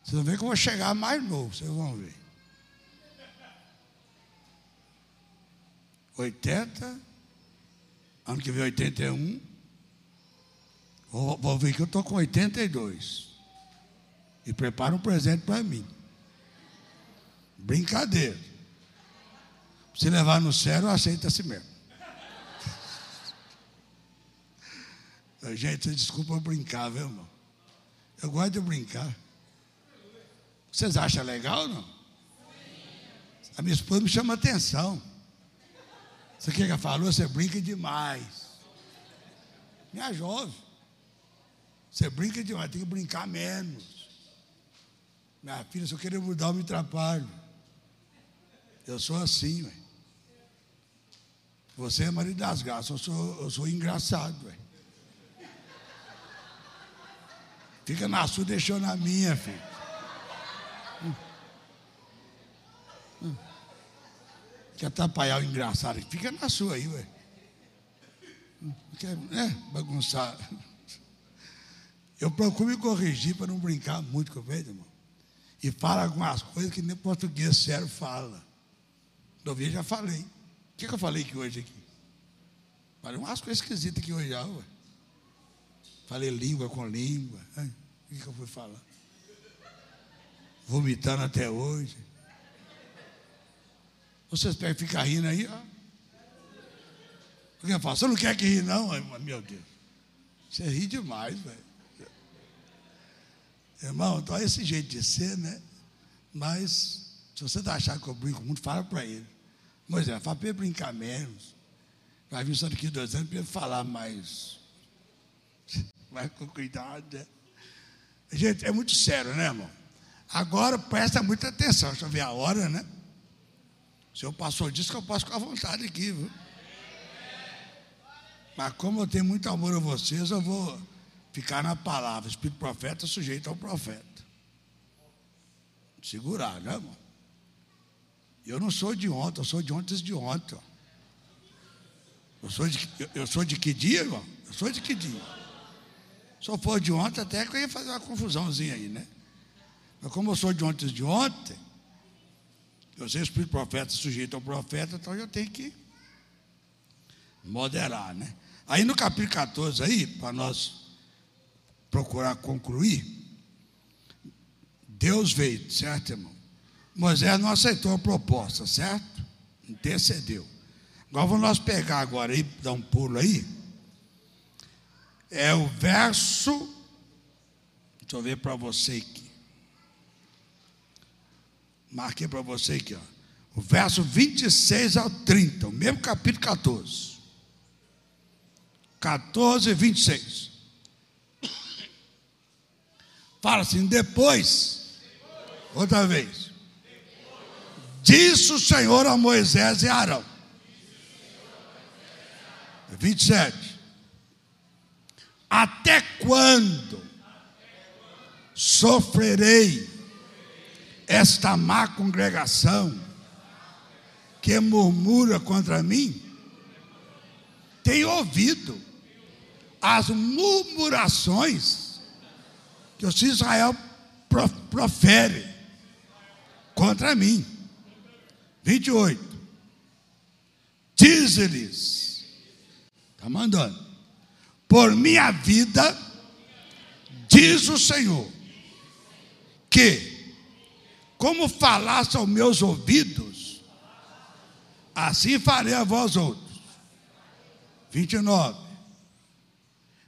Vocês vão ver que eu vou chegar mais novo, vocês vão ver. 80, ano que vem 81. Vou, vou ver que eu estou com 82. E prepara um presente para mim. Brincadeira. Se levar no sério, aceita assim mesmo. (laughs) Gente, desculpa eu brincar, viu, irmão? Eu gosto de brincar. Vocês acham legal ou não? A minha esposa me chama atenção. Você que ela falou? Você brinca demais. Minha jovem. Você brinca demais, tem que brincar menos. Minha filha, se eu querer mudar, eu me atrapalho. Eu sou assim, ué. Você é marido das graças, eu sou, eu sou engraçado, ué. Fica na sua, deixou na minha, filho. Hum. Hum. Quer atrapalhar o engraçado? Fica na sua aí, ué. Quer né, bagunçar. Eu procuro me corrigir para não brincar muito com o velho, irmão. E fala algumas coisas que nem português sério fala. Novinha já falei. Que, que eu falei aqui hoje aqui? Falei umas coisas esquisitas aqui hoje já, ué. Falei língua com língua. O que, que eu fui falar? Vomitando até hoje. Vocês querem ficar rindo aí, ó. Alguém fala, você não quer que ri, não? Meu Deus. Você ri demais, velho. Irmão, então é esse jeito de ser, né? Mas, se você está achando que eu brinco muito, fala para ele. Moisés, fala para ele brincar menos. Vai vir só daqui dois anos para falar mais. Vai com cuidado, né? Gente, é muito sério, né, irmão? Agora presta muita atenção. Deixa eu ver a hora, né? O senhor passou disso que eu posso ficar à vontade aqui, viu? Mas como eu tenho muito amor a vocês, eu vou ficar na palavra. Espírito profeta sujeito ao profeta. Segurar, né, irmão? Eu não sou de ontem, eu sou de ontem de ontem. Eu sou de, eu sou de que dia, irmão? Eu sou de que dia? Se eu for de ontem, até que eu ia fazer uma confusãozinha aí, né? Mas como eu sou de ontem de ontem, eu sei o espírito profeta sujeito ao profeta, então eu tenho que moderar, né? Aí no capítulo 14 aí, para nós procurar concluir, Deus veio, certo, irmão? Moisés não aceitou a proposta, certo? Intercedeu. Agora vamos nós pegar agora aí, dar um pulo aí. É o verso. Deixa eu ver para você aqui. Marquei para você aqui, ó. O verso 26 ao 30, o mesmo capítulo 14. 14 e 26. Fala assim, depois, outra vez. Disse o Senhor a Moisés e Arão. 27. Até quando sofrerei esta má congregação que murmura contra mim? Tenho ouvido as murmurações que os Israel profere contra mim. 28. Diz-lhes, está mandando, por minha vida, diz o Senhor, que, como falaste aos meus ouvidos, assim farei a vós outros. 29.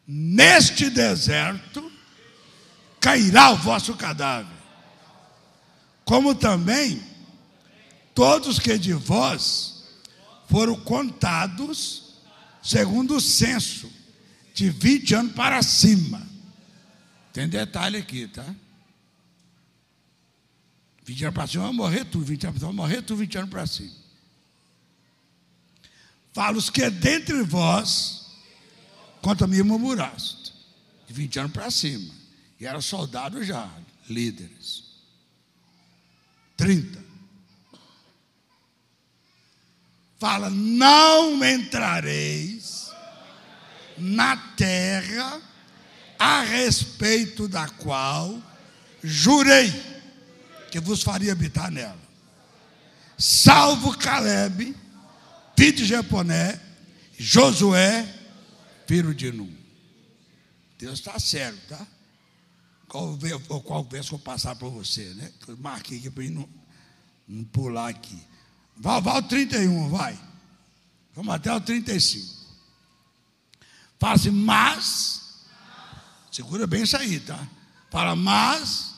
Neste deserto cairá o vosso cadáver, como também todos que de vós foram contados segundo o censo, de 20 anos para cima. Tem detalhe aqui, tá? 20 anos para cima, vai morrer tudo, 20 anos para cima, vai morrer tudo, 20 anos para cima. Fala os que dentre vós contra mim murmuraste, de 20 anos para cima. E eram soldados já, líderes. 30. Fala: Não entrareis na terra a respeito da qual jurei que vos faria habitar nela. Salvo Caleb, filho de Jeponé, Josué, filho de Num. Deus está certo, tá? Qual, qual verso eu passar para você, né? Marquei aqui para não, não pular aqui. Vai, vai ao 31, vai. Vamos até o 35. Fala assim, mas, segura bem isso aí, tá? Fala, mas,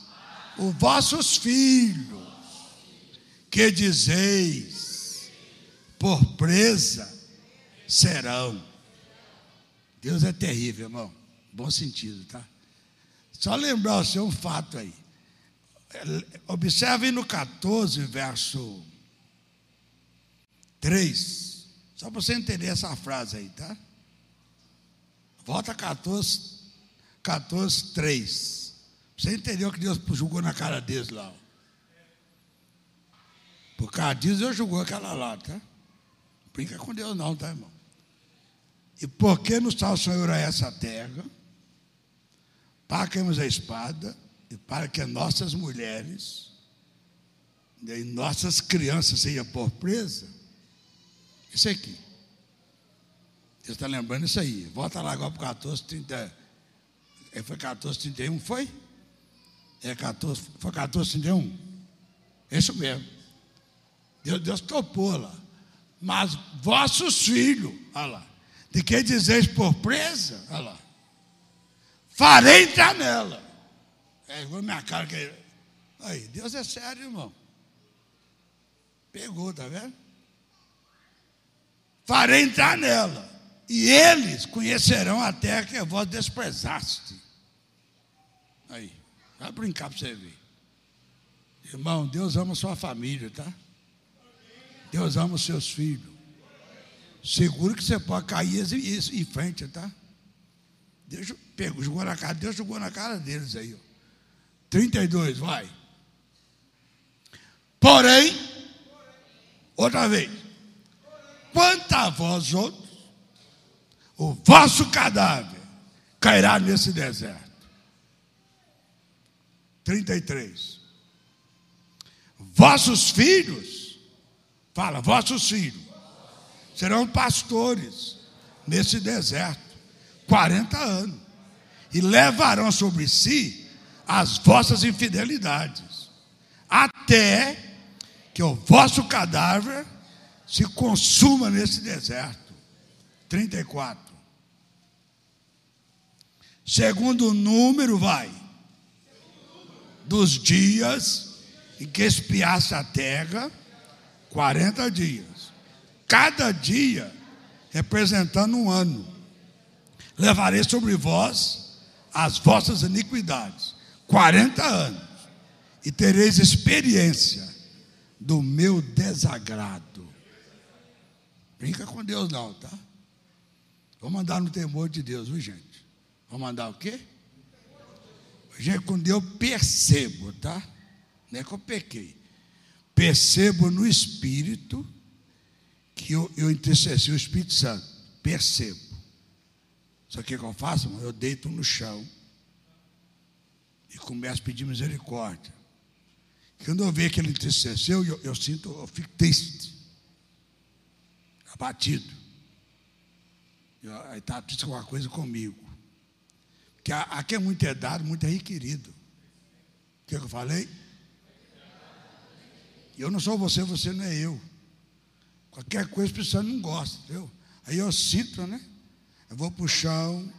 os vossos filhos, que dizeis, por presa, serão. Deus é terrível, irmão. Bom sentido, tá? Só lembrar o seu um fato aí. Observe no 14, verso 3. Só para você entender essa frase aí, tá? Volta 14, 14, 3. Você entendeu que Deus julgou na cara deles lá. Por causa disso, eu julgou aquela lá, tá? Brinca com Deus não, tá, irmão? E por que nos o Senhor a essa terra? Que a espada e para que nossas mulheres e nossas crianças sejam por presa isso aqui. Deus está lembrando isso aí. Volta lá agora para 14, 30. É, foi 14, 31, foi? É 14, foi 14, 31? Isso mesmo. Deus, Deus topou lá. Mas vossos filhos, olha lá, de que dizeis por presa, olha lá, farei entrar nela. É, igual minha cara que. Aí, Deus é sério, irmão. Pegou, tá vendo? Farei entrar nela, e eles conhecerão a terra que vós desprezaste. Aí, vai brincar para você ver. Irmão, Deus ama sua família, tá? Deus ama os seus filhos. Seguro que você pode cair em frente, tá? Deus pegou, jogou na cara, Deus jogou na cara deles aí. Ó. 32, vai. Porém, outra vez, quanto a vós outros, o vosso cadáver cairá nesse deserto. 33. Vossos filhos, fala, vossos filhos, serão pastores nesse deserto, 40 anos, e levarão sobre si as vossas infidelidades, até que o vosso cadáver se consuma nesse deserto. 34. Segundo o número, vai, dos dias em que espiasse a terra, 40 dias. Cada dia representando um ano. Levarei sobre vós as vossas iniquidades, 40 anos, e tereis experiência do meu desagrado. Brinca com Deus, não, tá? Vamos andar no temor de Deus, viu, gente? Vamos andar o quê? Gente, quando eu percebo, tá? Não é que eu pequei. Percebo no Espírito que eu, eu intercedi o Espírito Santo. Percebo. Só que o que eu faço? Eu deito no chão e começo a pedir misericórdia. Quando eu vejo que ele intercedeu, eu, eu sinto, eu fico triste, abatido. Aí está triste alguma coisa comigo. Porque aqui é muito é dado, muito é requerido. O que, é que eu falei? Eu não sou você, você não é eu. Qualquer coisa, a pessoa não gosta, entendeu? Aí eu sinto, né? Eu vou para o chão,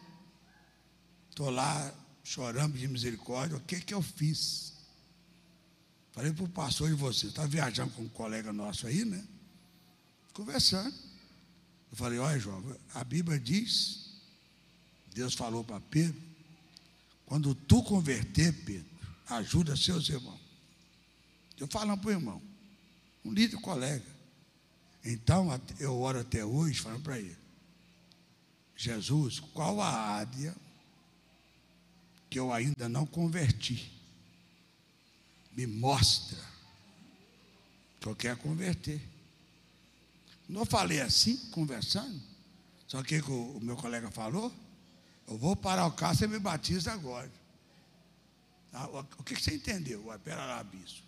estou lá chorando de misericórdia. O que que eu fiz? Falei para o pastor de você, está viajando com um colega nosso aí, né? Conversando. Eu falei, olha, João, a Bíblia diz, Deus falou para Pedro, quando tu converter, Pedro, ajuda seus irmãos. Eu falando para o irmão, um líder colega. Então, eu oro até hoje falando para ele. Jesus, qual a área que eu ainda não converti? Me mostra que eu quero converter. Não falei assim, conversando? Só que o, meu colega falou? Eu vou parar o carro, você me batiza agora. Ah, o que você entendeu? Pera lá, bispo.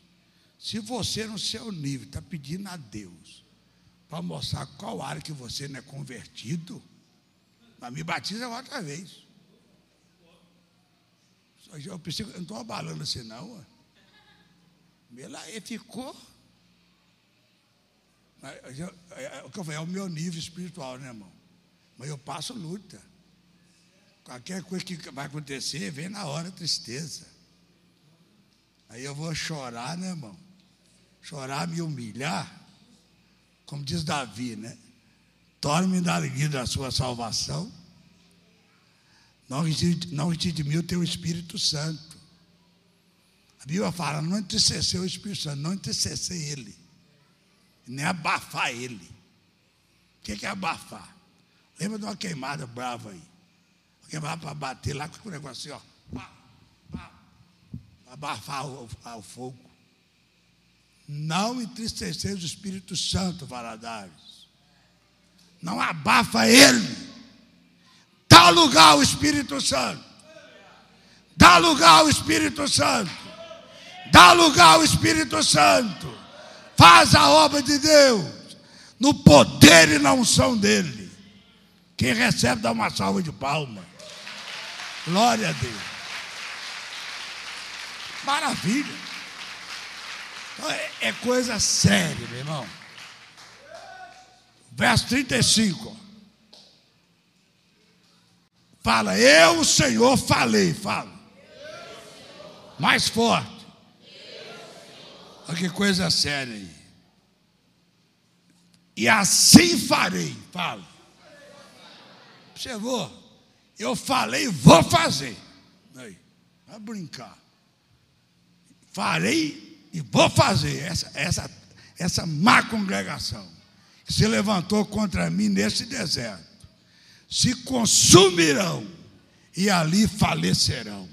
Se você, no seu nível, está pedindo a Deus para mostrar qual área que você não é convertido, mas me batiza outra vez. Eu, eu não estou abalando assim, não. Ela ele ficou. É, o que eu falei, é o meu nível espiritual, né, irmão? Mas eu passo luta. Qualquer coisa que vai acontecer, vem na hora tristeza. Aí eu vou chorar, né, irmão? Chorar, me humilhar. Como diz Davi, né? Torne-me da alegria da sua salvação. Não retire, não de mim o teu Espírito Santo. A Bíblia fala, não entristecer o Espírito Santo, não entristecer ele. Nem abafar ele. O que é abafar? Lembra de uma queimada brava aí? Uma queimada para bater lá com o negócio assim, ó. Pá, pá, abafar o, o fogo. Não entristecer o Espírito Santo, Valadares. Não abafa ele. Dá lugar ao Espírito Santo. Dá lugar ao Espírito Santo. Dá lugar ao Espírito Santo. Faz a obra de Deus. No poder e na unção dele. Quem recebe dá uma salva de palmas. Glória a Deus. Maravilha. Então, é, é coisa séria, meu irmão. Verso 35. Fala, eu, Senhor, falei. Fala. Mais forte. Olha que coisa séria aí. E assim farei. Fala. Observou? Eu falei, vou fazer. Aí, vai brincar. Farei e vou fazer. Essa, essa, essa má congregação se levantou contra mim nesse deserto, se consumirão e ali falecerão.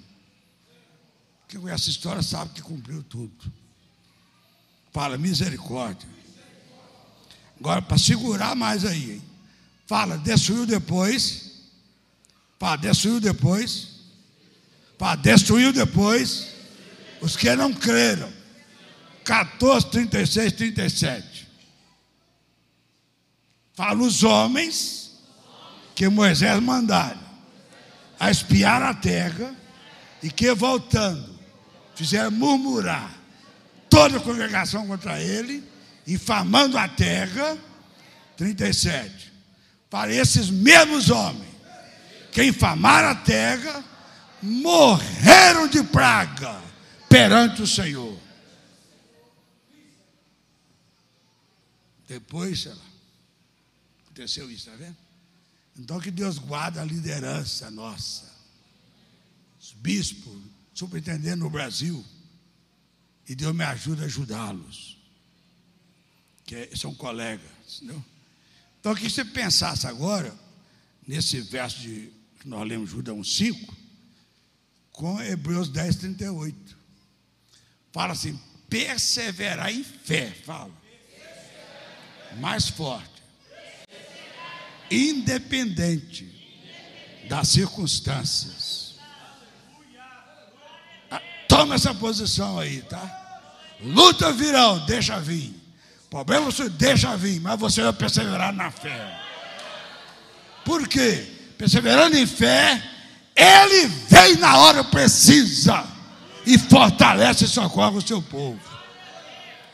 Quem conhece essa história sabe que cumpriu tudo. Fala, misericórdia. Agora, para segurar mais aí, hein? Fala, destruiu depois. Fala, destruiu depois. Fala, destruiu depois. Os que não creram. 14, 36, 37. Fala os homens que Moisés mandaram a espiar a terra e que voltando fizeram murmurar toda a congregação contra ele, infamando a terra. 37. Para esses mesmos homens que infamaram a terra, morreram de praga perante o Senhor. Depois, sei lá, aconteceu isso, está vendo? Então que Deus guarda a liderança nossa. Os bispos, superintendendo no Brasil. E Deus me ajuda a ajudá-los. Que são colegas, entendeu? Então que você pensasse agora, nesse verso de, que nós lemos Judão 5, com Hebreus 10, 38. Fala assim, perseverar em fé, fala. Mais forte independente das circunstâncias. Toma essa posição aí, tá? Luta virão, deixa vir. Problema você deixa vir, mas você vai perseverar na fé. Por quê? Perseverando em fé, ele vem na hora precisa e fortalece e socorre o seu povo.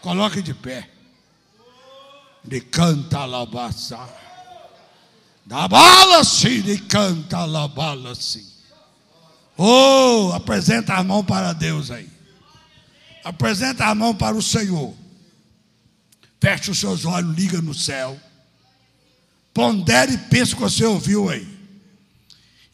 Coloque de pé. De canta alabaçar. Da bala sim e canta sim. Oh, apresenta a mão para Deus aí. Apresenta a mão para o Senhor. Feche os seus olhos, liga no céu. Pondere e pense o que você ouviu aí.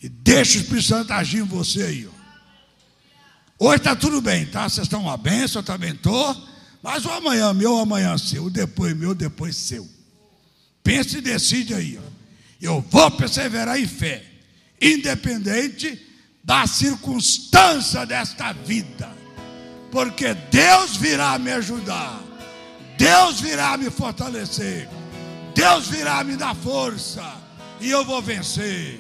E deixa o Espírito Santo agir em você aí. Ó. Hoje está tudo bem, tá? Vocês estão uma benção, eu também estou. Mas o amanhã meu, o amanhã seu. O depois meu, depois seu. Pense e decide aí. Ó. Eu vou perseverar em fé, independente da circunstância desta vida, porque Deus virá me ajudar, Deus virá me fortalecer, Deus virá me dar força, e eu vou vencer.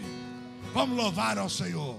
Vamos louvar ao Senhor.